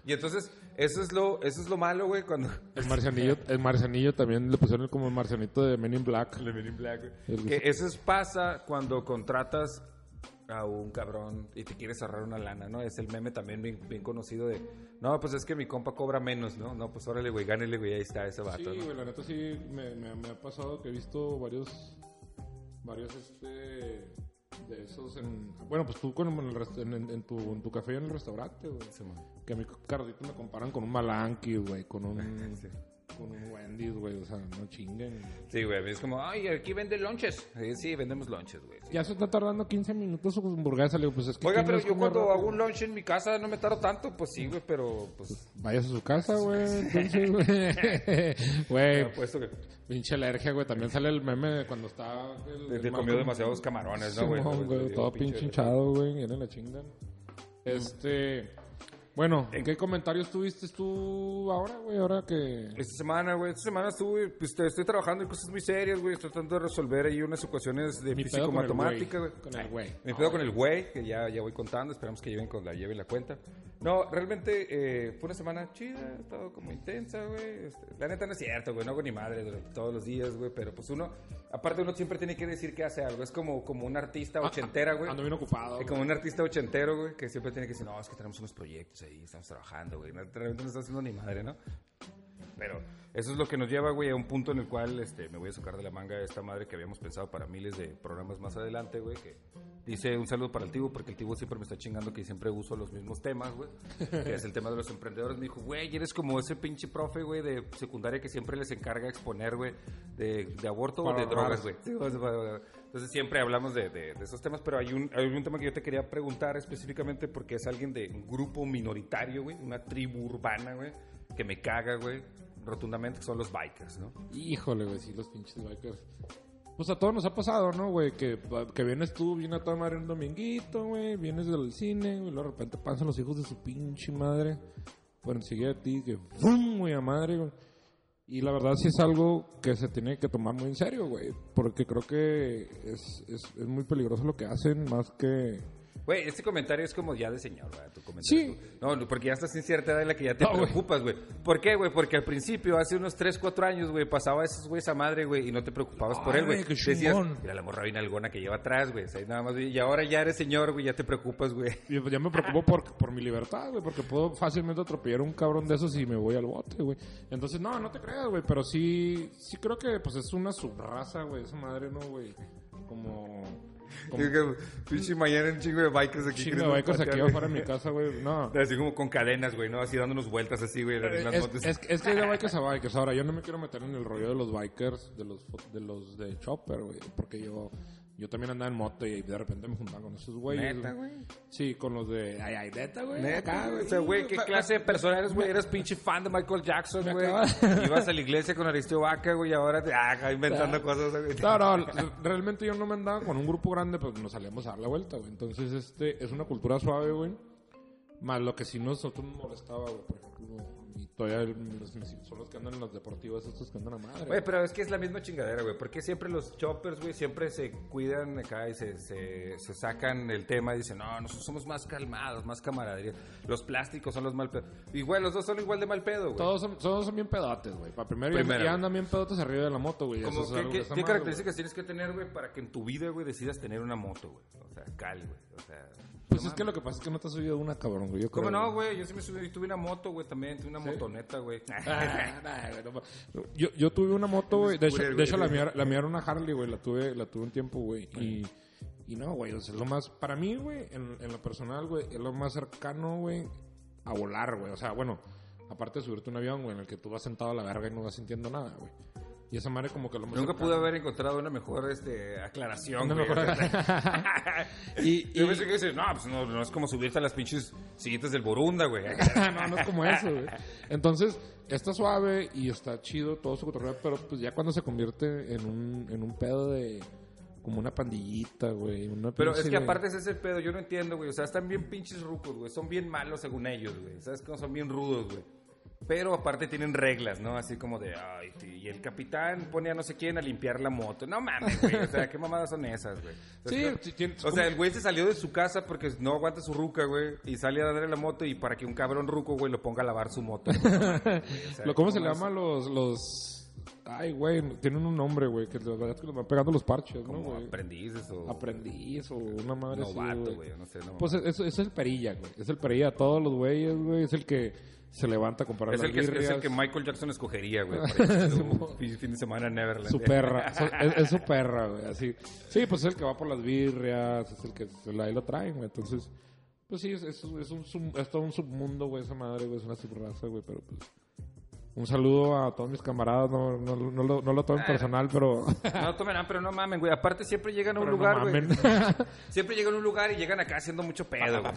Y entonces, eso es lo, eso es lo malo, güey, cuando... El marcianillo, el marcianillo también le pusieron como el marcianito de Men in Black. Le Men in Black, güey. El- Que eso es- pasa cuando contratas a un cabrón y te quieres ahorrar una lana, ¿no? Es el meme también bien, bien conocido de, no, pues es que mi compa cobra menos, ¿no? No, pues órale, güey, gánele, güey, ahí está ese vato, Sí, ¿no? güey, la neta sí me, me, me ha pasado que he visto varios, varios, este, de esos en... Bueno, pues tú con en, el en, en- tu, en tu café en el restaurante, güey. Sí. Que a mí, Carlito, me comparan con un Malanqui, güey, con un, Sí. Con un Wendy's, güey, o sea, no chinguen. Sí, güey, es como, ay, aquí vende lonches. Sí, sí, vendemos lonches, güey. Ya se está tardando 15 minutos su hamburguesa, le digo, pues es que... Oiga, ¿quién pero yo cuando hago un lunch en mi casa no me tardo tanto, pues sí, güey, pero pues... Vayas a su casa, güey, entonces, güey. Güey, que pinche alergia, güey, también sale el meme de cuando está... El, el comió demasiados camarones, ¿no, güey? Todo pinche hinchado, güey, viene la chinga. Este, bueno, ¿en qué comentarios tuviste tú ahora, güey? Ahora que... Esta semana, güey, esta semana estuve, pues te- estoy trabajando en cosas muy serias, güey, estoy tratando de resolver ahí unas ecuaciones de Mi pedo con el físico-matemática, güey. Con el güey. Me pedo con el güey, que ya, ya voy contando, esperamos que lleven con la lleven la cuenta. No, realmente eh, fue una semana chida, ha estado como intensa, güey. este, la neta no es cierto, güey, no hago ni madre todos los días, güey, pero pues uno, aparte uno siempre tiene que decir que hace algo, es como, como un artista ochentera, güey. Ando bien ocupado. Es güey. como un artista ochentero, güey, que siempre tiene que decir, no, es que tenemos unos proyectos estamos trabajando, güey. No, realmente no está haciendo ni madre, ¿no? Pero eso es lo que nos lleva, güey, a un punto en el cual este, me voy a sacar de la manga esta madre que habíamos pensado para miles de programas más adelante, güey, que dice un saludo para el Tibu, porque el Tibu siempre me está chingando que siempre uso los mismos temas, güey, que es el tema de los emprendedores. Me dijo, güey, eres como ese pinche profe, güey, de secundaria que siempre les encarga exponer, güey, de, de aborto o Para de ahorrar. drogas, güey. O Entonces siempre hablamos de, de- de esos temas, pero hay un, hay un tema que yo te quería preguntar específicamente porque es alguien de un grupo minoritario, güey, una tribu urbana, güey, que me caga, güey, rotundamente, que son los bikers, ¿no? Híjole, güey, sí, los pinches bikers. Pues a todos nos ha pasado, ¿no, güey? Que, que vienes tú, vienes a tomar un dominguito, güey, vienes del cine, güey, de repente pasan los hijos de su pinche madre por enseguida de ti, que ¡fum! güey, a madre, güey. Y la verdad sí es algo que se tiene que tomar muy en serio, güey, porque creo que es, es, es muy peligroso lo que hacen, más que... Güey, este comentario es como ya de señor, güey, tu comentario. Sí. No, porque ya estás en cierta edad en la que ya te No, preocupas, güey. ¿Por qué, güey? Porque al principio, hace unos 3, 4 años, güey, pasaba esos güeyes a madre, güey, y no te preocupabas por él, güey. Decías, mira la morra bien algona que lleva atrás, güey. O sea, nada más, y ahora ya eres señor, güey, ya te preocupas, güey. pues ya me preocupo por, por mi libertad, güey, porque puedo fácilmente atropellar a un cabrón de esos y me voy al bote, güey. Entonces, no, no te creas, güey, pero sí, sí creo que pues es una subraza, güey, esa madre, ¿no, güey? Como... Digo que, Pinche mañana un chingo de bikers aquí. chingo de bikers aquí afuera de mi casa, güey, no. Así como con cadenas, güey, ¿no? Así dándonos vueltas así, güey, en las Es, motos. es, es que hay de bikers a bikers. Ahora, yo no me quiero meter en el rollo de los bikers, de los, de los de Chopper, güey. Porque yo, yo también andaba en moto y de repente me juntaba con esos güeyes. Neta, güey. Sí, con los de... Ay, ay, neta, güey. Neta, güey. O sea, güey, ¿qué clase de persona eres, güey? Eres pinche fan de Michael Jackson, güey. Ibas a la iglesia con Aristeo Vaca, güey, y ahora te... Ah, inventando Ah. cosas, güey. No, no, realmente yo no me andaba con un grupo grande, pues nos salíamos a dar la vuelta, güey. Entonces, este, es una cultura suave, güey. Más lo que sí nosotros nos molestaba, güey, por ejemplo, y todavía son los que andan en las deportivas, estos que andan a madre. Güey, pero es que es la misma chingadera, güey. Porque siempre los choppers, güey, siempre se cuidan acá y se, se, se sacan el tema y dicen, no, nosotros somos más calmados, más camaradería. Los plásticos son los mal pedo. Igual, los dos son igual de mal pedo, güey. Todos son, todos son bien pedotes, güey. Para primero, Primero, ya, güey. andan bien pedotes arriba de la moto, güey. Como Eso que- ¿Qué, mal, características tienes que tener, güey, para que en tu vida, güey, decidas tener una moto, güey? O sea, cal, güey. O sea, güey. Pues no es que lo que pasa es que no te has subido una, cabrón, güey. Yo ¿Cómo no, güey? Yo sí me subí, tuve una moto, güey, también. Tuve una motoneta, güey. Ah, nah, güey, no ma- yo, yo tuve una moto, güey. De hecho, de hecho la, mía, la mía era una Harley, güey. La tuve, la tuve un tiempo, güey. Y, y no, güey. O sea, es lo más. Para mí, güey, en, en lo personal, güey, es lo más cercano, güey, a volar, güey. O sea, bueno, aparte de subirte un avión, güey, en el que tú vas sentado a la verga y no vas sintiendo nada, güey. Y esa madre, como que lo. Nunca pude haber encontrado una mejor este, aclaración, Una güey. mejor- O sea, y, Yo y- pensé que dice, no, pues no, no es como subirte a las pinches siguientes del Borunda, güey. no, no es como eso, güey. Entonces, está suave y está chido todo su cotorreo, pero pues ya cuando se convierte en un, en un pedo de como una pandillita, güey. una Pero es que aparte ese es el pedo, yo no entiendo, güey. O sea, están bien pinches rucos, güey. Son bien malos según ellos, güey. ¿Sabes cómo son bien rudos, güey? Pero aparte tienen reglas, ¿no? Así como de, ay, y el capitán pone a no sé quién a limpiar la moto. No mames, güey. O sea, ¿qué mamadas son esas, güey? O sea, Sí, O sea, el güey se salió de su casa porque no aguanta su ruca, güey. Y sale a darle la moto y para que un cabrón ruco, güey, lo ponga a lavar su moto. güey. O sea, ¿Cómo se le llama los, los... Ay, güey, tienen un nombre, güey, que la verdad es que les van pegando los parches, ¿no, güey? aprendices o Aprendiz o una madre así, novato, güey. No sé, no. Pues es, es el perilla, güey. Es el perilla. Todos los güeyes, güey. Es el que se levanta a comprar es, las el que, es birrias. el que Michael Jackson escogería, güey. para un fin de semana en Neverland. Su perra. Es, es su perra, güey. Así. Sí, pues es el que va por las birrias. Es el que ahí lo traen, güey. Entonces, pues sí, es, es, es un, es todo un submundo, güey. Esa madre, güey. Es una subraza, güey. Pero pues. Un saludo a todos mis camaradas. No, no, no, lo, no lo tomen personal, pero. No tomen, ah, pero no mamen, güey. Aparte siempre llegan a un pero no lugar, güey. Siempre llegan a un lugar y llegan acá haciendo mucho pedo, güey.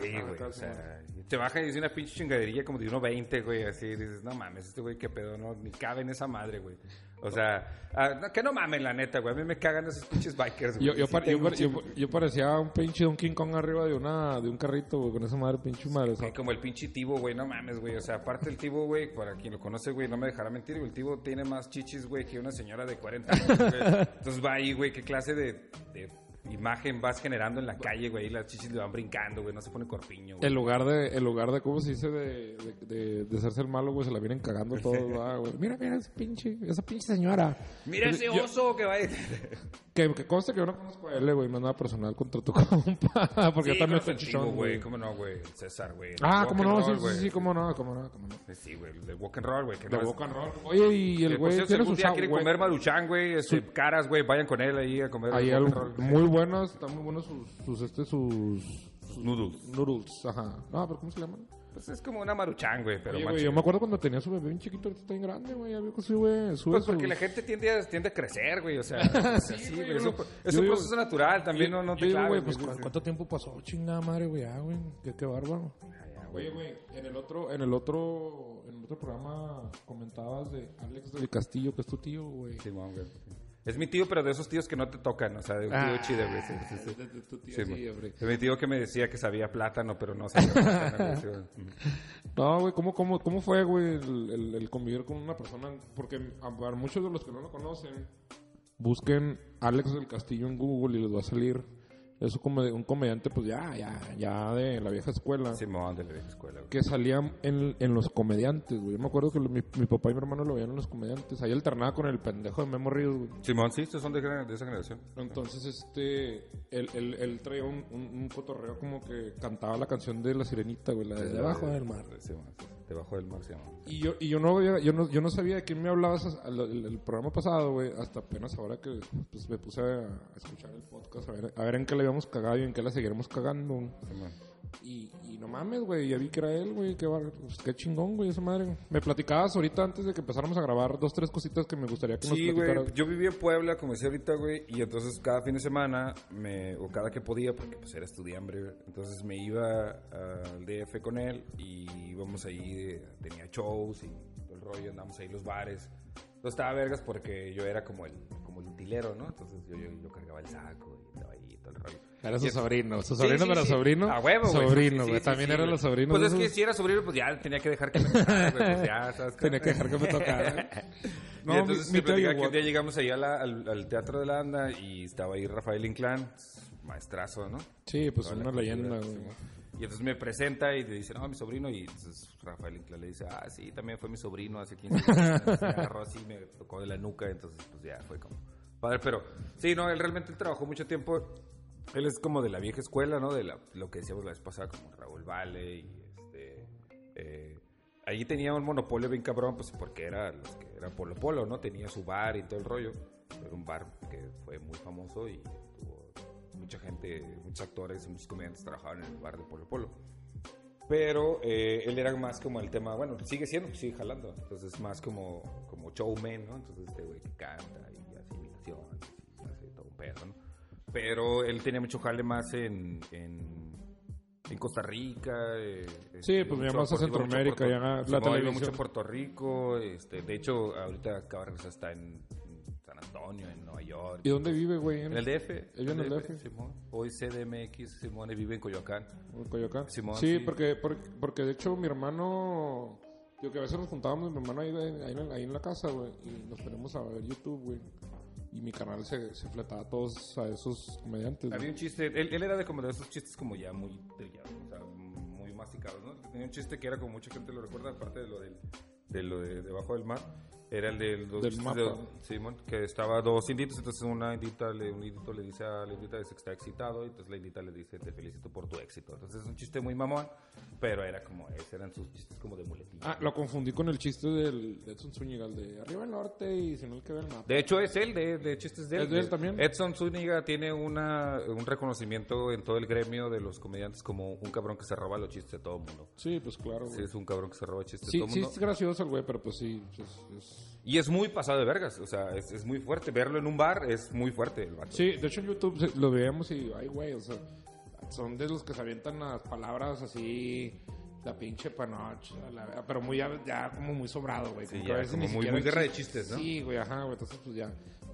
Sí, güey. O sea, te bajan y dice una pinche chingadería como de 1.20, güey. Así dices, no mames, este güey, qué pedo, no, ni cabe en esa madre, güey. O sea, ah, no, que no mamen, la neta, güey. A mí me cagan esos pinches bikers, güey. Yo, yo, Sí par- yo, tengo par- un yo, yo parecía un pinche Don King Kong arriba de una de un carrito, güey, con esa madre pinche madre. Güey, como el pinche Tibo, güey, no mames, güey. O sea, aparte el Tibo, güey, para quien lo conoce, güey, no me dejará mentir, güey. El Tibo tiene más chichis, güey, que una señora de 40 años, güey. Entonces va ahí, güey, qué clase de, de imagen vas generando en la calle, güey. Y las chichis le van brincando, güey. No se pone corpiño, güey. En lugar de, en lugar de, ¿cómo se dice? De, de, de, hacerse el malo, güey, se la vienen cagando todos, ¿verdad, güey. Mira, mira, esa pinche, esa pinche señora. Mira ese Yo- oso que va ahí. Que, que conste que yo no conozco a él, güey, no es nada personal contra tu compa. Porque Sí, yo también estoy el chichón, güey. ¿Cómo no, güey? César, güey. Ah, cómo no, roll, sí, sí, sí, cómo no, cómo no, cómo no. Sí, güey, el de walk and roll, güey. De no Walk and Roll. Oye, y el güey si algún día quieren güey. comer maruchan, güey, este, caras, güey, vayan con él ahí a comer Ahí roll. muy buenos, están muy buenos sus, sus, este, sus... sus Noodles. Noodles, ajá. No, pero ¿cómo se llaman? Pues es como una maruchan, güey, pero Oye, güey, yo me acuerdo cuando tenía su bebé bien chiquito, ahorita está bien grande, güey. Ya veo que sube, sube Pues porque la gente tiende a, tiende a crecer, güey, o sea, o sea, sí, güey, güey, es un, no- es yo un digo- proceso natural, también no, no Yo te digo, claves, güey, pues güey, ¿cu- sí, ¿cuánto tiempo pasó? Chingada madre, güey, ah, güey. Qué, qué bárbaro. sí. Ya, güey. Oye, güey, en el otro, en el otro, en el otro programa comentabas de Alex del Castillo, que es tu tío, güey. Simón, güey. Es mi tío, pero de esos tíos que no te tocan, o sea, de un tío Ah, chido, güey. sí, sí, sí. de- de tu tío, Sí, sí, güey. hombre. Es mi tío que me decía que sabía plátano, pero no sabía plátano, güey. No, güey, ¿cómo, cómo, ¿cómo fue, güey, el, el- el convivir con una persona? Porque a, para muchos de los que no lo conocen, busquen Alex del Castillo en Google y les va a salir. Es un, come- un comediante, pues ya, ya, ya de la vieja escuela. Simón, de la vieja escuela, güey. que salían en, en los comediantes, güey. Yo me acuerdo que lo- mi, mi papá y mi hermano lo veían en los comediantes. Ahí alternaba con el pendejo de Memo Ríos, güey. Simón, sí, estos son de, de esa generación. Entonces, este, él, él, él traía un, un, un cotorreo como que cantaba la canción de La Sirenita, güey, la de Debajo del Mar. Simón, sí, debajo del mar. Y yo, y yo no yo no, yo no sabía de quién me hablabas el, el- el programa pasado, güey, hasta apenas ahora que pues, me puse a, escuchar el podcast, a ver, a ver en qué le habíamos cagado y en qué la seguiremos cagando. Simón. Y, y no mames, güey, ya vi que era él, güey, qué, pues, qué chingón, güey, esa madre. Me platicabas ahorita antes de que empezáramos a grabar dos, tres cositas que me gustaría que Sí, nos güey. platicaras. Yo vivía en Puebla, como decía ahorita, güey. Y entonces cada fin de semana, me, o cada que podía, porque pues era estudiante, güey. Entonces me iba al DF con él y íbamos ahí, tenía shows y todo el rollo, andábamos ahí los bares. Entonces estaba vergas porque yo era como el, como el utilero, ¿no? Entonces yo, yo, yo cargaba el saco todo el rollo. Era su sobrino. Su sobrino, sí, pero sí. sobrino. A huevo, güey. Sobrino, güey. sí, También sí, eran los sobrinos. Pues es que si era sobrino, pues ya tenía que dejar que me tocara, güey. Pues ya, ¿sabes? qué? Tenía que dejar que me tocara. y entonces mi- me mi que un día llegamos ahí a la- al, al Teatro de la Anda y estaba ahí Rafael Inclán, maestrazo, ¿no? Sí, pues Toda una leyenda, güey. ¿no? Y entonces me presenta y le dice, no, mi sobrino. Y entonces Rafael Inclán le dice, ah, sí, también fue mi sobrino hace 15 años. Me agarró así, me tocó de la nuca. Entonces, pues ya fue como padre. Pero sí, no, él realmente él trabajó mucho tiempo. Él es como de la vieja escuela, ¿no? De la- lo que decíamos la vez pasada, como Raúl Vale y este. eh, ahí tenía un monopolio bien cabrón, pues porque era, los que era Polo Polo, ¿no? Tenía su bar y todo el rollo. Era un bar que fue muy famoso y tuvo mucha gente, muchos actores y muchos comediantes trabajaban en el bar de Polo Polo. Pero eh, él era más como el tema, bueno, sigue siendo, sigue jalando. Entonces, más como, como showman, ¿no? Entonces, este güey que canta y hace imitaciones y hace todo un pedo, ¿no? Pero él tenía mucho jale más en, en, en Costa Rica. eh, Sí, este, pues Puerto- iba mucho Centroamérica, Puerto- ya la televisión. mucho Puerto Rico. Este, de hecho, ahorita acaba de regresar, está en, San Antonio, en Nueva York. ¿Y dónde vive, güey? En el DF. Él vive en el DF. Simón. Hoy CDMX, Simón, y vive en Coyoacán. ¿En Coyoacán? Simón, sí, sí. Porque, porque, porque de hecho mi hermano... Yo que a veces nos juntábamos, mi hermano ahí, ahí, ahí en la casa, güey, y nos ponemos a ver YouTube, güey. Y mi canal se, se fletaba a todos a esos comediantes. Había un chiste, él, él era de como de esos chistes como ya muy trillados, o sea, muy masticados, ¿no? Tenía un chiste que era como mucha gente lo recuerda, aparte de lo del, de lo de debajo del mar, era el del, dos Del mapa. de- Simón, que estaba dos inditos, entonces una indita, le, un indito le dice a la indita que está excitado, y entonces la indita le dice, te felicito por tu éxito. Entonces es un chiste muy mamón, pero era como, ese eran sus chistes como de muletilla. Ah, lo confundí con el chiste del de Edson Zúñiga, el de arriba el norte y si no el que ve el mapa. De hecho, es él, de, de chistes de él. ¿Es de él también? Edson Zúñiga tiene una, un reconocimiento en todo el gremio de los comediantes como un cabrón que se roba los chistes de todo el mundo. Sí, pues claro, Sí, es un cabrón que se roba chistes Sí, de todo el sí mundo. es gracioso el güey, pero pues sí, es- es- Y es muy pasado de vergas, o sea, es, es muy fuerte. Verlo en un bar es muy fuerte el vato. Sí, de hecho en YouTube lo veíamos y, ay, güey, o sea, son de los que se avientan las palabras así, la pinche panoche, la verga, pero muy, ya, ya como muy sobrado, güey. Sí, como ya, muy- muy guerra de chiste- chistes, ¿no? Sí, güey, ajá, güey, entonces pues ya,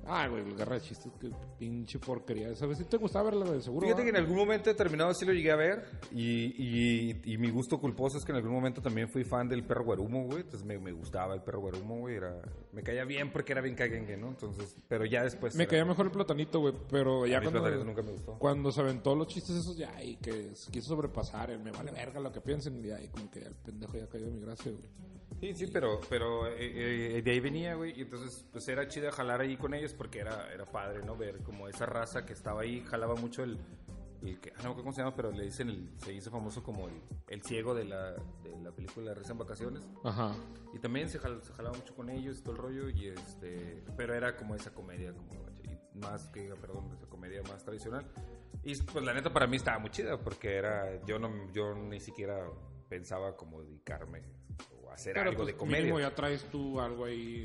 ay, güey, de chistes, qué pinche porquería. ¿Sabes si te gustaba verla, güey? Seguro. Fíjate ¿va? que en algún momento determinado sí lo llegué a ver y, y, y mi gusto culposo es que en algún momento también fui fan del perro guarumo, güey. Entonces me, me gustaba el perro guarumo, güey. Era, me caía bien porque era bien caguengue, ¿no? Entonces, pero ya después... Me caía mejor el platanito, güey, pero ya A mí cuando, nunca me gustó. cuando se aventó los chistes esos ya y que quiso sobrepasar, el me vale verga lo que piensen, y ahí como que el pendejo ya cayó de mi gracia, güey. Sí, sí, pero, pero eh, eh, de ahí venía, güey, y entonces pues era chido jalar ahí con ellos porque era, era padre, ¿no? Ver como esa raza que estaba ahí, jalaba mucho el, el que, ah, no cómo se llama, pero le dicen, el, se hizo famoso como el, el ciego de la, de la película Risa en Vacaciones, Ajá. y también se, jal- se jalaba mucho con ellos y todo el rollo, y este, pero era como esa comedia, como, y más que, perdón, esa comedia más tradicional, y pues la neta para mí estaba muy chida porque era, yo no, yo ni siquiera pensaba como dedicarme o hacer Pero algo pues, de comedia. mínimo ya traes tú algo ahí.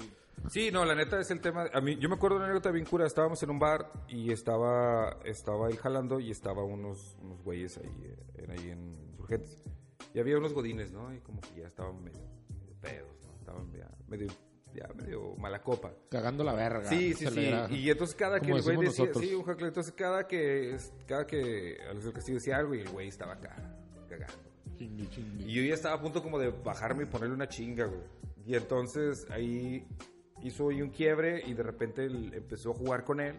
Sí, no, la neta es el tema. A mí, yo me acuerdo de una anécdota bien cura. Estábamos en un bar y estaba, estaba él jalando y estaba unos, unos güeyes ahí, eh, en- ahí en Insurgentes. Y había unos godines, ¿no? Y como que ya estaban medio, medio pedos, ¿no? Estaban ya medio, ya medio mala copa. Cagando la verga. Sí, sí, sí. Y entonces cada que el güey decía, nosotros. sí, un jacle, entonces cada que, cada que Alonso Castillo decía algo y el güey estaba acá, cagando. Chingui, chingui. Y yo ya estaba a punto como de bajarme y ponerle una chinga, güey. Y entonces ahí hizo ahí un quiebre y de repente él empezó a jugar con él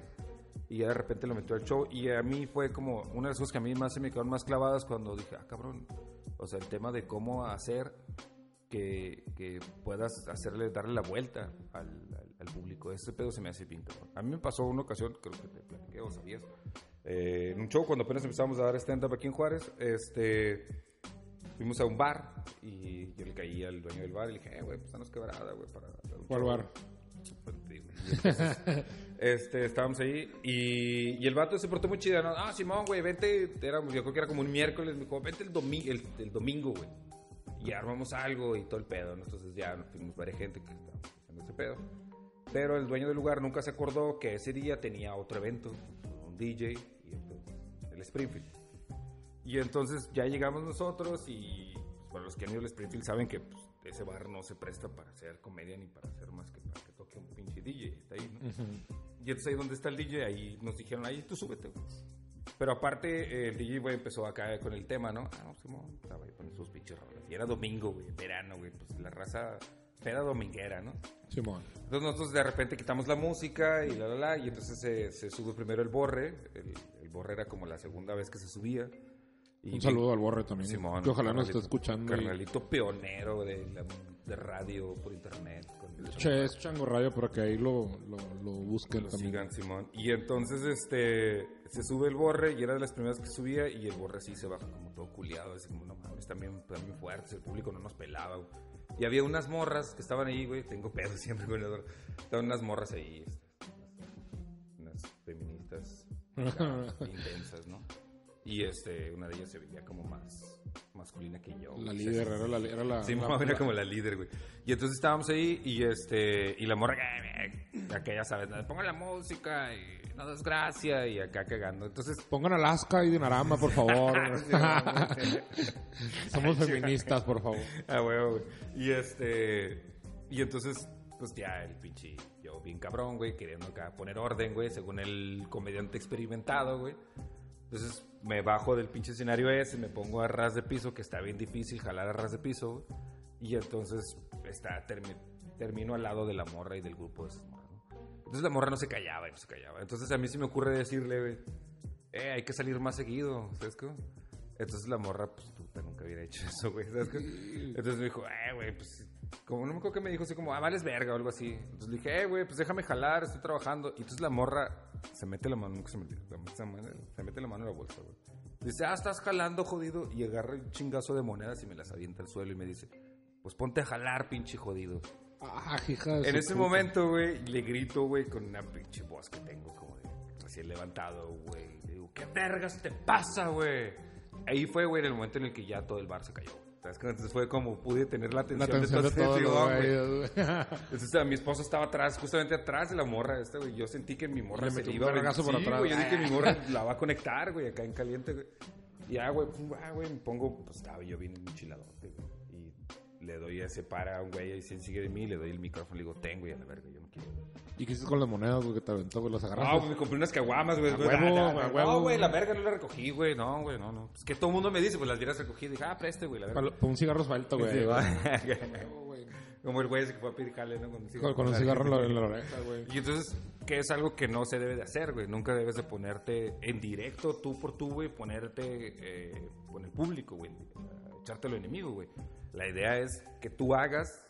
y ya de repente lo metió al show y a mí fue como una de las cosas que a mí más se me quedaron más clavadas cuando dije, ah, cabrón, o sea, el tema de cómo hacer que, que puedas hacerle, darle la vuelta al, al- al público. Ese pedo se me hace bien, cabrón. A mí me pasó una ocasión, creo que te platiqué o sabías, eh, en un show cuando apenas empezamos a dar stand-up aquí en Juárez, este fuimos a un bar y yo le caí al dueño del bar y le dije, eh, güey, pues estamos quebrada, güey, para ¿Cuál show". bar? Pues, este, estábamos ahí y, y el vato se portó muy chido, ¿no? Ah, Simón, güey, vente, era, yo creo que era como un miércoles, me dijo, vente el, domi el, el domingo, güey. Y armamos algo y todo el pedo, ¿no? Entonces ya fuimos varias gente que estaba haciendo ese pedo. Pero el dueño del lugar nunca se acordó que ese día tenía otro evento, un DJ y el Springfield. Y entonces ya llegamos nosotros y pues, para los que han ido al Springfield saben que pues, ese bar no se presta para hacer comedia ni para hacer más que para que toque un pinche DJ. Está ahí, ¿no? Y entonces ahí donde está el DJ, ahí nos dijeron, ahí tú súbete, güey. Pero aparte, eh, el DJ, güey, empezó acá con el tema, ¿no? Ah, no, Simón, estaba ahí poniendo sus pinches rolas. Y era domingo, güey, verano, güey, pues la raza era dominguera, ¿no? Simón. Entonces nosotros de repente quitamos la música y la, la, la, y entonces se, se sube primero el borre. El, el borre era como la segunda vez que se subía. Y Un saludo al Borre también. Simón, que ojalá nos esté escuchando. y- Carnalito pionero de, la- de radio por internet. Con Che, es Chango Radio para que ahí lo, lo, lo busquen lo también. sigan, Simón. Y entonces este se sube el borre y era de las primeras que subía y el borre sí se baja como todo culiado, así como no mames, también, también fuertes, el público no nos pelaba. güey. Y había unas morras que estaban ahí, güey, tengo pedo siempre con el Estaban unas morras ahí, este, unas feministas intensas, ¿no? Y este, una de ellas se veía como más masculina que yo. La güey. líder era la... Era la, Sí, la- mamá, era como la líder, güey. Y entonces estábamos ahí y este y la morra que acá ya sabes, pongan la música y no das gracia y acá cagando. Entonces Pongan Alaska y Dinarama, por favor. Somos feministas, por favor. Ah, huevo, güey. Y este. Y entonces, pues ya el pinche. Yo bien cabrón, güey, queriendo acá poner orden, güey, según el comediante experimentado, güey. Entonces me bajo del pinche escenario ese, me pongo a ras de piso, que está bien difícil jalar a ras de piso. Y entonces está, termi- termino al lado de la morra y del grupo de ¿no? Entonces la morra no se callaba y no se callaba. Entonces a mí se me ocurre decirle, eh, hay que salir más seguido, ¿sabes cómo? Entonces la morra, pues, puta, nunca hubiera hecho eso, güey, ¿sabes cómo? Entonces me dijo, eh, güey, pues, como no me acuerdo que me dijo, así como, ah, vales verga o algo así. Entonces le dije, eh, güey, pues déjame jalar, estoy trabajando. Y entonces la morra se mete la mano, nunca se me olvida, se mete la mano- en la bolsa, güey. Dice, ah, estás jalando, jodido. Y agarra un chingazo de monedas y me las avienta al suelo y me dice, pues ponte a jalar, pinche jodido. Ah, hija En ese puta. momento, güey, le grito, güey, con una pinche voz que tengo como de recién levantado, güey. Le digo, ¿qué vergas te pasa, güey? Ahí fue, güey, en el momento en el que ya todo el bar se cayó. Entonces fue como pude tener la La atención, atención de todo todos güey. Entonces a mi esposo estaba atrás, justamente atrás de la morra esta, güey. Yo sentí que mi morra se iba a vergazo por Sí, atrás. güey, yo dije que mi morra la va a conectar, güey, acá en caliente, güey. Y ya, güey, pum, ah, güey, me pongo, pues estaba yo bien enchiladote, güey. Le doy ese para a un güey y se sigue de mí, le doy el micrófono, le digo, ten, güey, a la verga, yo no quiero. ¿Y qué hiciste con las monedas, güey, que te aventó, güey? ¿Las No, agarraste? güey, me compré unas caguamas, güey. Güey, huevo, da, da, a da. huevo. No, güey, la verga no la recogí, güey. No, güey, no, no. Es que todo el mundo me dice, pues las hubieras recogido. Dije, ah, preste, güey, la verga. Para, para un cigarro suelto, güey. Sí, va. Güey. Como el güey ese que fue a pedir jale, ¿no? Con, un Con, con un cigarro en la, en la oreja, güey. Y entonces, que es algo que no se debe de hacer, güey. Nunca debes de ponerte en directo, tú por tú, güey, ponerte eh, con el público, güey. Echártelo enemigo, güey. La idea es que tú hagas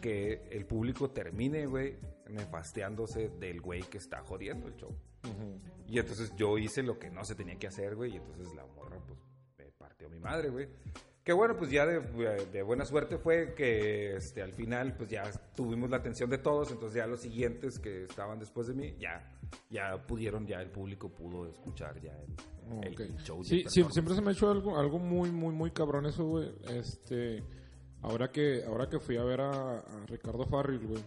que el público termine, güey, nefasteándose del güey que está jodiendo el show. Y entonces yo hice lo que no se tenía que hacer, güey. Y entonces la morra, pues, me partió mi madre, güey. Que bueno, pues ya de, de buena suerte fue que este, al final, pues ya tuvimos la atención de todos. Entonces ya los siguientes que estaban después de mí, ya, ya pudieron, ya el público pudo escuchar ya el, el- Ok. el show. Sí, sí, siempre se me ha hecho algo, algo muy, muy, muy cabrón eso, güey. Este, ahora que, ahora que fui a ver a, a Ricardo Farril, güey,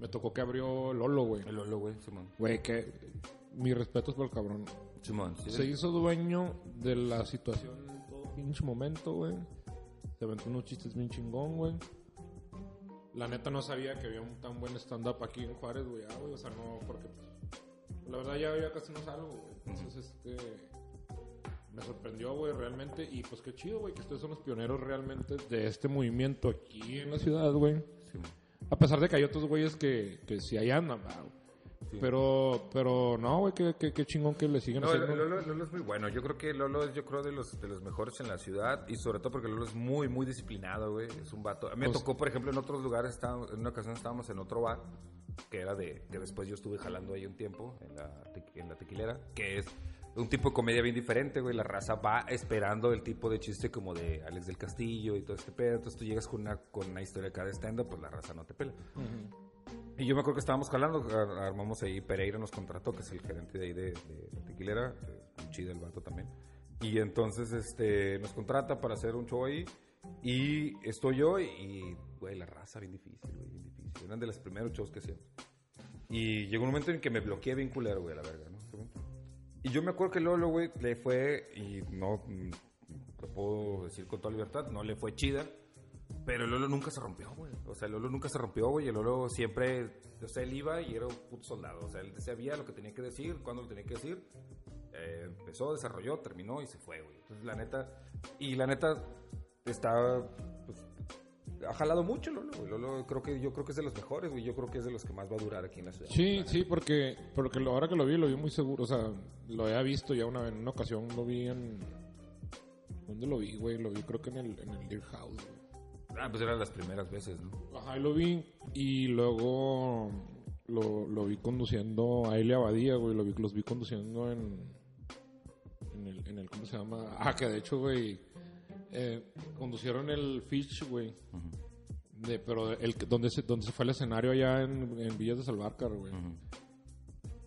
me tocó que abrió Lolo, güey. El Lolo, güey, Simón. Güey, que mis respetos por el cabrón. Simón, sí. Se hizo dueño de la situación en todo pinche momento, güey. Se aventó unos chistes bien chingón, güey. La neta no sabía que había un tan buen stand-up aquí en Juárez, güey. Ah, güey, o sea, no, porque pues, la verdad ya, ya casi no salgo, güey. Entonces, este, me sorprendió, güey, realmente. Y pues qué chido, güey, que ustedes son los pioneros realmente de este movimiento aquí en la ciudad, güey. A pesar de que hay otros güeyes que, que sí ahí andan. Sí. Pero, pero no, güey, qué, qué, qué chingón que le siguen No, haciendo. Lolo, Lolo es muy bueno. Yo creo que Lolo es, yo creo, de los, de los mejores en la ciudad. Y sobre todo porque Lolo es muy, muy disciplinado, güey. Es un vato. Me Pues- tocó, por ejemplo, en otros lugares, estábamos- en una ocasión estábamos en otro bar, que era de, que después yo estuve jalando ahí un tiempo, en la, en la tequilera, que es un tipo de comedia bien diferente, güey. La raza va esperando el tipo de chiste como de Alex del Castillo y todo este pedo. Entonces tú llegas con una, con una historia acá de stand-up, pues la raza no te pela. Y yo me acuerdo que estábamos jalando, ar- armamos ahí, Pereira nos contrató, que es el gerente de ahí de, de la tequilera, muy chido el vato también. Y entonces este, nos contrata para hacer un show ahí. Y estoy yo y, güey, la raza bien difícil, güey, bien difícil. Eran de los primeros shows que hacíamos. Y llegó un momento en que me bloqueé bien culero, güey, la verga. Y yo me acuerdo que Lolo, güey, le fue, y no lo puedo decir con toda libertad, no le fue chida. Pero el Lolo nunca se rompió, güey. O sea, el Lolo nunca se rompió, güey. El Lolo siempre, o sea, él iba y era un puto soldado. O sea, él sabía lo que tenía que decir, cuándo lo tenía que decir. Eh, empezó, desarrolló, terminó y se fue, güey. Entonces, la neta, y la neta, está, ha jalado mucho Lolo. Lolo creo que, yo creo que es de los mejores, güey. Yo creo que es de los que más va a durar aquí en la ciudad. Sí, sí, porque, porque lo- ahora que lo vi, lo vi muy seguro. O sea, lo había visto ya una, en una ocasión, lo vi en... ¿Dónde lo vi, güey? Lo vi creo que en el, en el Deer House, güey. Ah, pues eran las primeras veces, ¿no? Ajá, lo vi y luego lo, lo vi conduciendo a Elia Abadía, güey, lo vi, los vi conduciendo en, en, el, en el, ¿cómo se llama? Ah, que de hecho, güey, eh, conducieron el Fish, güey, de, pero el, donde, se, donde se fue el escenario allá en, en Villas de Salvarcar, güey.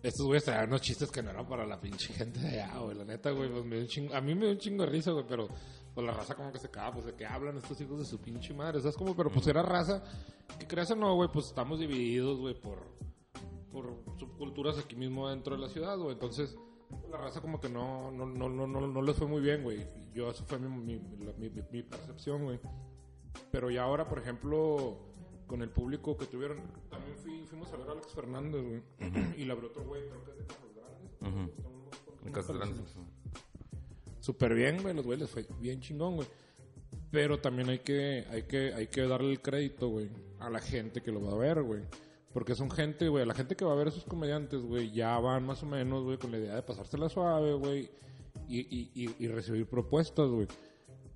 Estos güeyes traían unos chistes que no eran para la pinche gente de allá, güey. La neta, güey, pues me dio un chingo- a mí me dio un chingo de risa, güey, pero pues la raza como que se caga, pues de que hablan estos hijos de su pinche madre, ¿sabes? Como, pero pues era raza, que creas o no, güey, pues estamos divididos, güey, por, por subculturas aquí mismo dentro de la ciudad, güey. Entonces, la raza como que no, no, no, no, no, no les fue muy bien, güey. Yo, eso fue mi, mi, mi- mi- percepción, güey. Pero ya ahora, por ejemplo, con el público que tuvieron, también fui, fuimos a ver a Alex Fernández, güey. y la abrió otro güey, creo que es de Casas Grandes. En Casas Grandes. Súper bien, güey, los güeyes les fue bien chingón, güey. Pero también hay que, hay que, hay que darle el crédito, güey, a la gente que lo va a ver, güey. Porque son gente, güey, la gente que va a ver a esos comediantes, güey, ya van más o menos, güey, con la idea de pasársela suave, güey, y, y, y, y recibir propuestas, güey.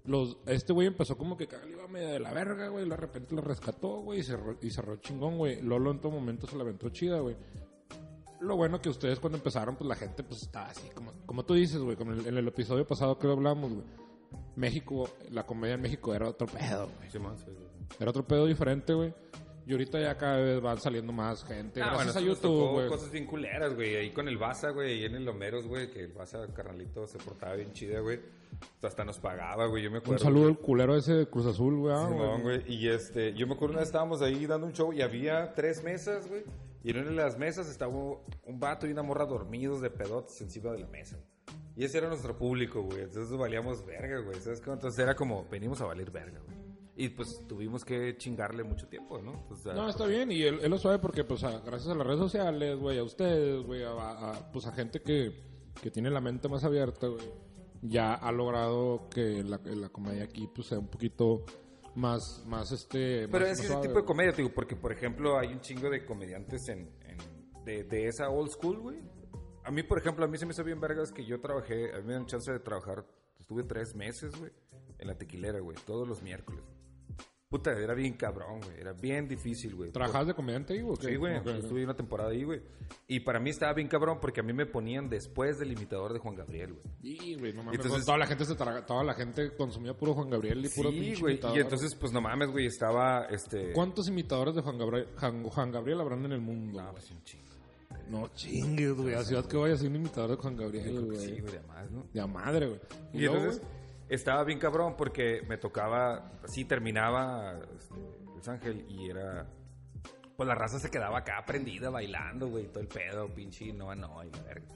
Los, este güey empezó como que caga, le iba medio de la verga, güey, de repente lo rescató, güey, y cerró, y cerró chingón, güey. Lolo en todo momento se la aventó chida, güey. Lo bueno que ustedes cuando empezaron, pues la gente pues estaba así, como, como tú dices, güey, como en el, en el episodio pasado que hablamos, güey. México, la comedia en México era otro pedo, güey. Sí, man, sí, sí. Era otro pedo diferente, güey. Y ahorita ya cada vez van saliendo más gente. Ah, gracias bueno, a YouTube, güey. cosas bien culeras, güey. Ahí con el Baza, güey, ahí en el Homeros, güey, que el Baza, carnalito, se portaba bien chida, güey. Hasta nos pagaba, güey, yo me acuerdo. Un saludo al culero ese de Cruz Azul, güey. ah, güey. güey. Y este, yo me acuerdo una vez estábamos ahí dando un show y había tres mesas, güey. Y en una de las mesas estaba un vato y una morra dormidos de pedotes encima de la mesa. Y ese era nuestro público, güey. Entonces valíamos verga, güey. ¿Sabes cómo? Entonces era como, venimos a valer verga, güey. Y pues tuvimos que chingarle mucho tiempo, ¿no? No, está bien, y él, él lo sabe porque, pues, a- gracias a las redes sociales, güey, a ustedes, güey, a, a- pues, a gente que, que tiene la mente más abierta, güey, ya ha logrado que la, la comedia aquí, pues, sea un poquito más, más, este... Pero más- es ese tipo de comedia, digo, porque por ejemplo hay un chingo de comediantes en, en- de, de esa old school, güey. A mí, por ejemplo, a mí se me hizo bien vergas que yo trabajé, a mí me dieron chance de trabajar, estuve tres meses, güey, en la tequilera, güey, todos los miércoles. Puta, era bien cabrón, güey, era bien difícil, güey. ¿Trabajabas de comediante ahí, güey? Sí, güey, Ok, ok. estuve una temporada ahí, güey. Y para mí estaba bien cabrón porque a mí me ponían después del imitador de Juan Gabriel, güey. Y, güey, no mames, Entonces- toda la gente se traga- toda la gente consumía puro Juan Gabriel y puro Sí, pinche güey. imitador. Y entonces, pues no mames, güey, estaba, este... ¿Cuántos imitadores de Juan Gabriel, Juan, Juan Gabriel habrán en el mundo? No, pues un chingo. No chingues, güey. A ciudad que vaya a ser un imitador de Juan Gabriel, güey. sí, güey, además, ¿no? De a madre, güey. Y, luego, entonces estaba bien cabrón porque me tocaba, así terminaba este, Luis Ángel y era... Pues la raza se quedaba acá prendida bailando, güey, todo el pedo, pinche, no, no, y la verga.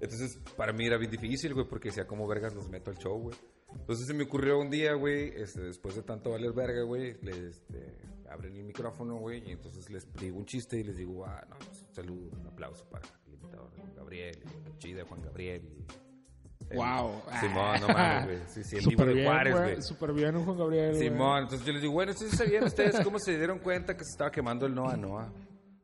Entonces, para mí era bien difícil, güey, porque decía, ¿cómo vergas los meto al show, güey? Entonces se me ocurrió un día, güey, este, después de tanto valer verga, güey, este, abren el micrófono, güey, y entonces les digo un chiste y les digo, ah, no, pues, un saludo, un aplauso para el Juan Gabriel, chida Juan Gabriel. Y, el- Wow. Simón, no mames, güey. Sí, sí, el Súper Divo de Juárez, güey. Súper bien Juan Gabriel. Simón, entonces yo les digo, bueno, ¿ustedes sabían ustedes cómo se dieron cuenta que se estaba quemando el Noa Noa?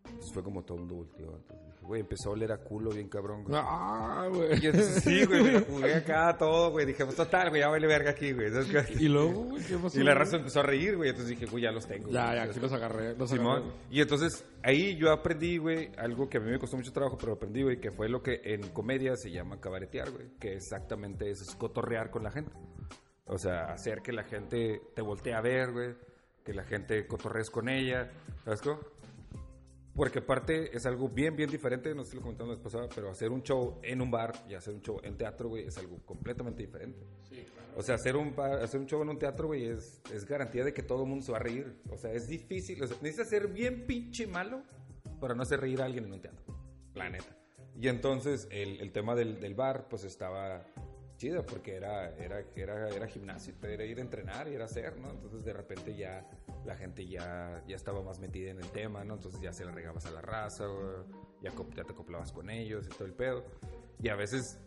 Entonces fue como todo el mundo volteó. Entonces güey, empezó a oler a culo bien cabrón, güey. Ah, güey. Y entonces sí, güey, me jugué acá todo, güey. Dije, pues total, güey, ya vale verga aquí, güey. Y luego, güey, ¿qué pasó? Y la raza empezó a reír, güey. Entonces dije, güey, ya los tengo. Ya, güey. ya, aquí los agarré. Los Simón. agarré. Y entonces ahí yo aprendí, güey, algo que a mí me costó mucho trabajo, pero aprendí, güey, que fue lo que en comedia se llama cabaretear, güey. Que exactamente eso es cotorrear con la gente. O sea, hacer que la gente te voltee a ver, güey. Que la gente cotorrees con ella. ¿Sabes cómo? Porque aparte es algo bien, bien diferente, no sé si lo comentamos la vez pasada, pero hacer un show en un bar y hacer un show en teatro, güey, es algo completamente diferente. O sea, hacer un, bar- hacer un show en un teatro, güey, es, es garantía de que todo el mundo se va a reír. O sea, es difícil. O sea, necesitas ser bien pinche malo para no hacer reír a alguien en un teatro. La neta. Y entonces el, el tema del, del bar, pues estaba chida porque era, era, era, era gimnasio, era ir a entrenar y era hacer, ¿no? Entonces de repente ya la gente ya, ya estaba más metida en el tema, ¿no? Entonces ya se le regabas a la raza, ya, ya te acoplabas con ellos y todo el pedo. Y a veces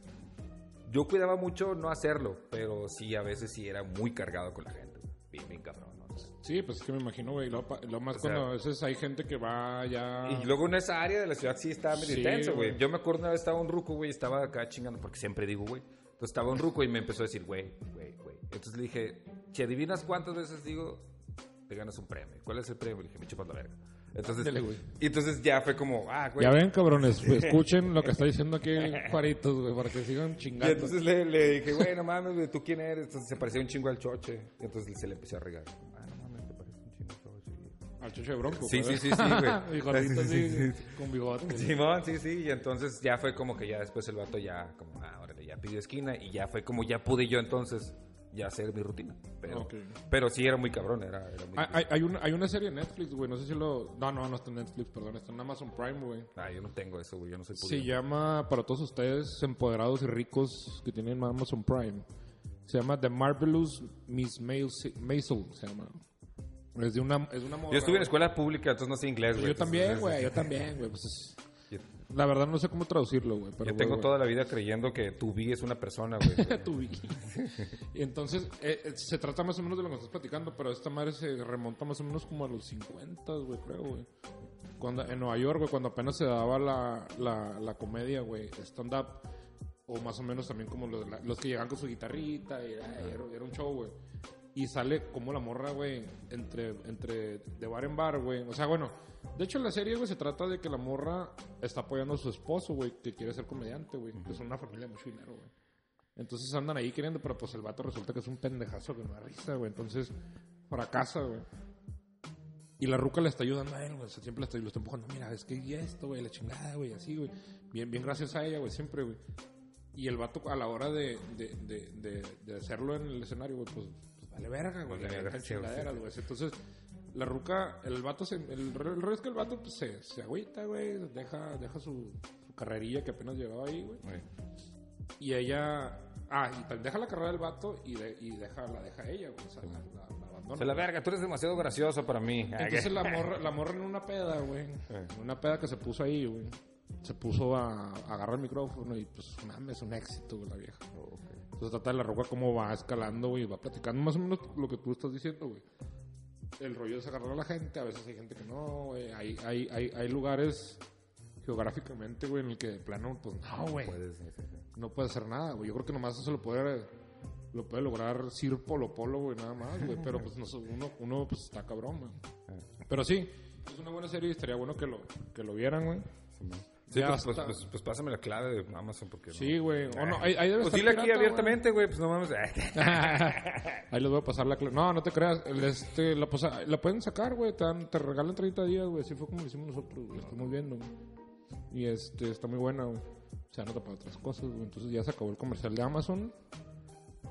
yo cuidaba mucho no hacerlo, pero sí, a veces sí era muy cargado con la gente, bien, bien cabrón, ¿no? Sí, pues es que me imagino, güey. Lo, lo más O sea- cuando a veces hay gente que va ya. Y luego en esa área de la ciudad sí estaba medio Sí, intenso, güey. güey. Yo me acuerdo una vez estaba un ruco, güey, estaba acá chingando, porque siempre digo, güey. Entonces estaba un ruco y me empezó a decir, güey, güey, güey. Entonces le dije, si adivinas cuántas veces digo, te ganas un premio. ¿Cuál es el premio? Le dije, me chupas la verga. Entonces, güey. y entonces ya fue como, ah, güey. Ya ven, cabrones, escuchen lo que está diciendo aquí Juaritos, güey, para que sigan Y chingando. entonces le, le dije, güey, no mames, güey, ¿tú quién eres? Entonces se parecía un chingo al choche. Y entonces se le empezó a regar. Al chocho de bronco. Sí, sí, sí, sí, güey. Gordito Sí, sí, con bigote. Simón, sí, sí, y entonces ya fue como que ya después el vato ya, como, ah, órale, ya pidió esquina y ya fue como ya pude yo entonces ya hacer mi rutina. Pero, pero sí era muy cabrón, era, era muy... Hay, hay, una, hay una serie en Netflix, güey, no sé si lo... No, no, no está en Netflix, perdón, está en Amazon Prime, güey. Ah, yo no tengo eso, güey, yo no soy Se llama, para todos ustedes empoderados y ricos que tienen Amazon Prime, se llama The Marvelous Miss Maisel, se llama. Es de una, es una morra, Yo estuve en escuela pública, entonces no sé inglés, güey. Yo también, güey, yo también, güey. Pues es- la verdad no sé cómo traducirlo, güey. Yo tengo güey, toda la vida creyendo que tu vi es una persona, güey. tu Vicky. y entonces, eh, eh, se trata más o menos de lo que estás platicando, pero esta madre se remonta más o menos como a los 50, güey, creo, güey. Cuando, en Nueva York, güey, cuando apenas se daba la, la, la comedia, güey, stand-up, o más o menos también como los, los que llegaban con su guitarrita, y era, era- era un show, güey. Y sale como la morra, güey, entre, entre de bar en bar, güey. O sea, bueno, de hecho la serie, güey, se trata de que la morra está apoyando a su esposo, güey, que quiere ser comediante, güey. Que son una familia de mucho dinero, güey. Entonces andan ahí queriendo, pero pues el vato resulta que es un pendejazo que no da risa, güey. Entonces fracasa, güey. Y la ruca le está ayudando a él, güey. O sea, siempre le está, lo está empujando. Mira, es que y esto, güey, la chingada, güey, así, güey. Bien, bien gracias a ella, güey, siempre, güey. Y el vato a la hora de, de, de, de, hacerlo en el escenario, güey, pues vale verga, güey. Vale Le verga, sí, güey. Entonces, la ruca, el vato, se, el, el rollo es que el vato pues, se, se agüita, güey. Deja, deja su, su carrerilla que apenas llevaba ahí, güey. Y ella. Ah, y deja la carrera del vato y, de- y deja, la deja ella, güey. O sea, la, la- la abandona. O sea, la verga, tú eres demasiado gracioso para mí. Entonces la morra, la morra en una peda, güey. En una peda que se puso ahí, güey. Se puso a, a agarrar el micrófono y pues mames, es un éxito, la vieja. Entonces trata de la roca cómo va escalando, güey. Va platicando más o menos lo que tú estás diciendo, güey. El rollo es agarrar a la gente, a veces hay gente que no, güey. Hay, hay, hay, hay lugares geográficamente, güey, en el que de plano, pues no, güey Puedes, sí, sí. no puede hacer nada, güey. Yo creo que nomás eso lo puede, lo puede lograr Sir Polo Polo, güey, nada más, güey. Pero pues no uno, uno pues está cabrón, güey. Pero sí, es una buena serie y estaría bueno que lo, que lo vieran, güey. Sí, Ya pues, pues, pues, pues pásame la clave de Amazon porque no. Sí, güey. O no, ahí, ahí debe Pues estar dile aquí abiertamente, güey, pues no mames. ahí les voy a pasar la clave. No, no te creas. el, este, la, pueden sacar, güey. Te, te regalan 30 días, güey. Así fue como lo hicimos nosotros, güey. Estamos viendo, güey. Y este, está muy buena, güey. Se anota para otras cosas, güey. Entonces ya se acabó el comercial de Amazon.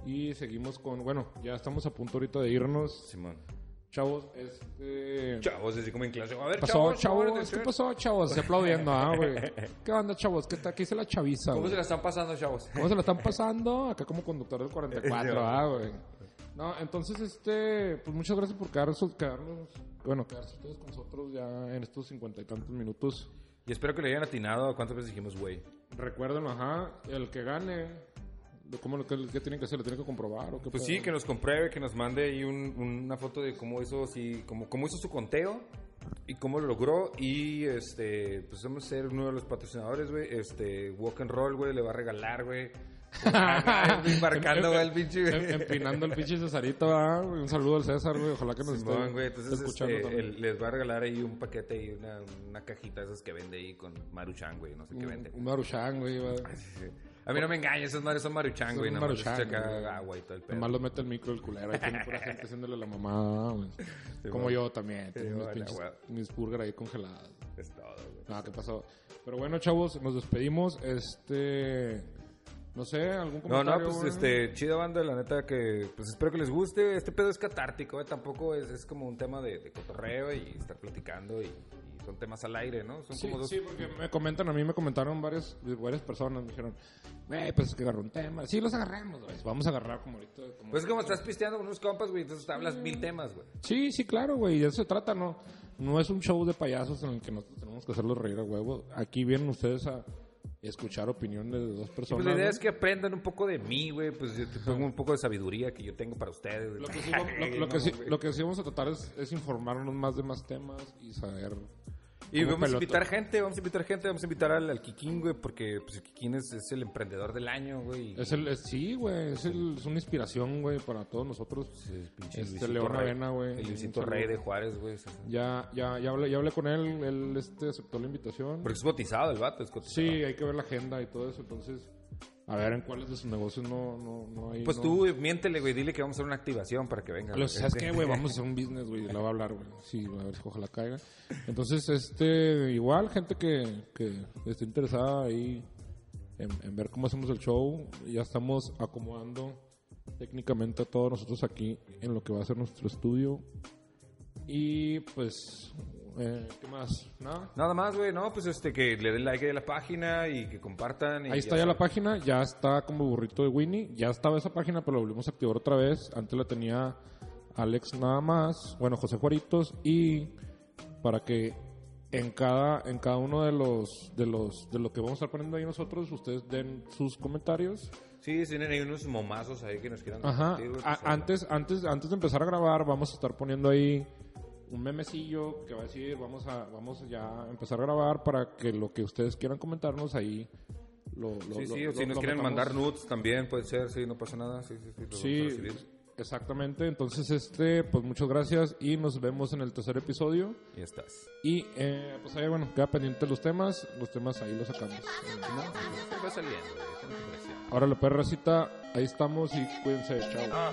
Y seguimos con, bueno, ya estamos a punto ahorita de irnos. Simón. Chavos, este... Chavos, así como en clase. A ver, pasó, chavos, chavos? ¿Qué pasó, chavos? Se aplaudiendo, ah, güey. ¿Qué onda, chavos? ¿Qué tal? ¿Qué dice la chaviza, ¿Cómo se la están pasando, chavos? ¿Cómo se la están pasando? Acá como conductor del 44, ah, güey. No, entonces, este, pues muchas gracias por quedarnos, quedarnos, bueno, quedarse ustedes con nosotros ya en estos cincuenta y tantos minutos. Y espero que le hayan atinado a cuántas veces dijimos, güey. Recuerden, ajá, el que gane, ¿cómo lo que, qué tienen que hacer? ¿Le tienen que comprobar o qué Pues sí, que nos compruebe, que nos mande ahí un- una foto de cómo hizo, sí, cómo, cómo hizo su conteo y cómo lo logró. Y este, pues vamos a ser uno de los patrocinadores, güey. Este, Walk and Roll, güey, le va a regalar, güey. Embarcando, el pinche. Em- Empinando el pinche Cesarito, ah, güey. Un saludo al César, güey. Ojalá que nos Simón, esté güey, entonces escuchando este, les va a regalar ahí un paquete y una, una cajita de esas que vende ahí con Maruchan, güey, no sé qué vende. Un Maruchan, güey. A mí no me engañes, esas madres son Maruchan, güey, más Maruchan, acá agua y todo el pedo. Nomás lo mete el micro el culero. Ahí tiene pura gente haciéndole la mamá, güey. Como bueno. yo también. Tengo mis, bueno, pinches, mis burger ahí congeladas. Es todo, güey. Ah, ¿qué pasó? Pero bueno, chavos, nos despedimos. Este... No sé, algún No, comentario. no, pues güey? este, chida banda, la neta que, pues espero que les guste. Este pedo es catártico, eh, tampoco es, es como un tema de, de cotorreo y estar platicando y, son temas al aire, ¿no? Son Sí, como dos... sí, porque me comentan, a mí me comentaron varias, varias personas, me dijeron, güey, pues es que agarró un tema. Sí, los agarramos, güey. Vamos a agarrar como ahorita. como- Pues es como estás pisteando con unos compas, güey, entonces te hablas mil temas, güey. Sí, sí, claro, güey. De eso se trata, ¿no? No es un show de payasos en el que nosotros tenemos que hacerlos reír a huevo. Aquí vienen ustedes a escuchar opiniones de dos Pues personas. la idea ¿no? es que aprendan un poco de mí, güey, pues yo te pongo un poco de sabiduría que yo tengo para ustedes. Lo que, sí, vamos- lo, lo No, que sí, güey. lo que sí vamos a tratar es, es informarnos más de más temas y saber. Y vamos a invitar gente, vamos a invitar gente, vamos a invitar al, al Kikín, güey, porque pues el Kikín es, es el emprendedor del año, güey. Es el, es- sí, güey, es, el- es una inspiración, güey, para todos nosotros. Sí, pinche Este, León. Avena, güey. El Luisito Rey de Juárez, güey. Ya, ya, ya hablé, ya hablé con él, él este, aceptó la invitación. Porque es cotizado el vato, es cotizado. Sí, hay que ver la agenda y todo eso, entonces, a ver en cuáles de sus negocios no, no, no hay. Pues no- tú miéntele, güey, dile que vamos a hacer una activación para que venga. Lo- ¿Sabes qué, güey? Vamos a hacer un business, güey. La va a hablar, güey. Sí, a ver si ojalá caiga. Entonces, este, igual, gente que, que esté interesada ahí en, en ver cómo hacemos el show. Ya estamos acomodando técnicamente a todos nosotros aquí en lo que va a ser nuestro estudio. Y pues, eh, ¿qué más? Nada. Nada más, güey, no, pues este, que le den like a la página y que compartan. y Ahí está ya la página, ya está como burrito de Winnie. Ya estaba esa página, pero la volvimos a activar otra vez. Antes la tenía Alex nada más, bueno, José Juaritos, y para que en cada, en cada uno de los, de los, de lo que vamos a estar poniendo ahí nosotros, ustedes den sus comentarios. Sí, tienen ahí unos momazos ahí que nos quieran Ajá. pues, antes, antes, antes de empezar a grabar, vamos a estar poniendo ahí un memecillo que va a decir, vamos a, vamos ya a empezar a grabar para que lo que ustedes quieran comentarnos ahí lo, lo- Sí, lo- sí, o lo- si nos lo quieren metamos. mandar nudes también puede ser, sí, no pasa nada, sí, sí, sí. Sí, recibir. exactamente. Entonces, este, pues muchas gracias y nos vemos en el tercer episodio. Y estás. Y eh, pues ahí, bueno, queda pendiente los temas. Los temas ahí los sacamos. Va saliendo. Ahora la perracita, ahí estamos y cuídense. Chao.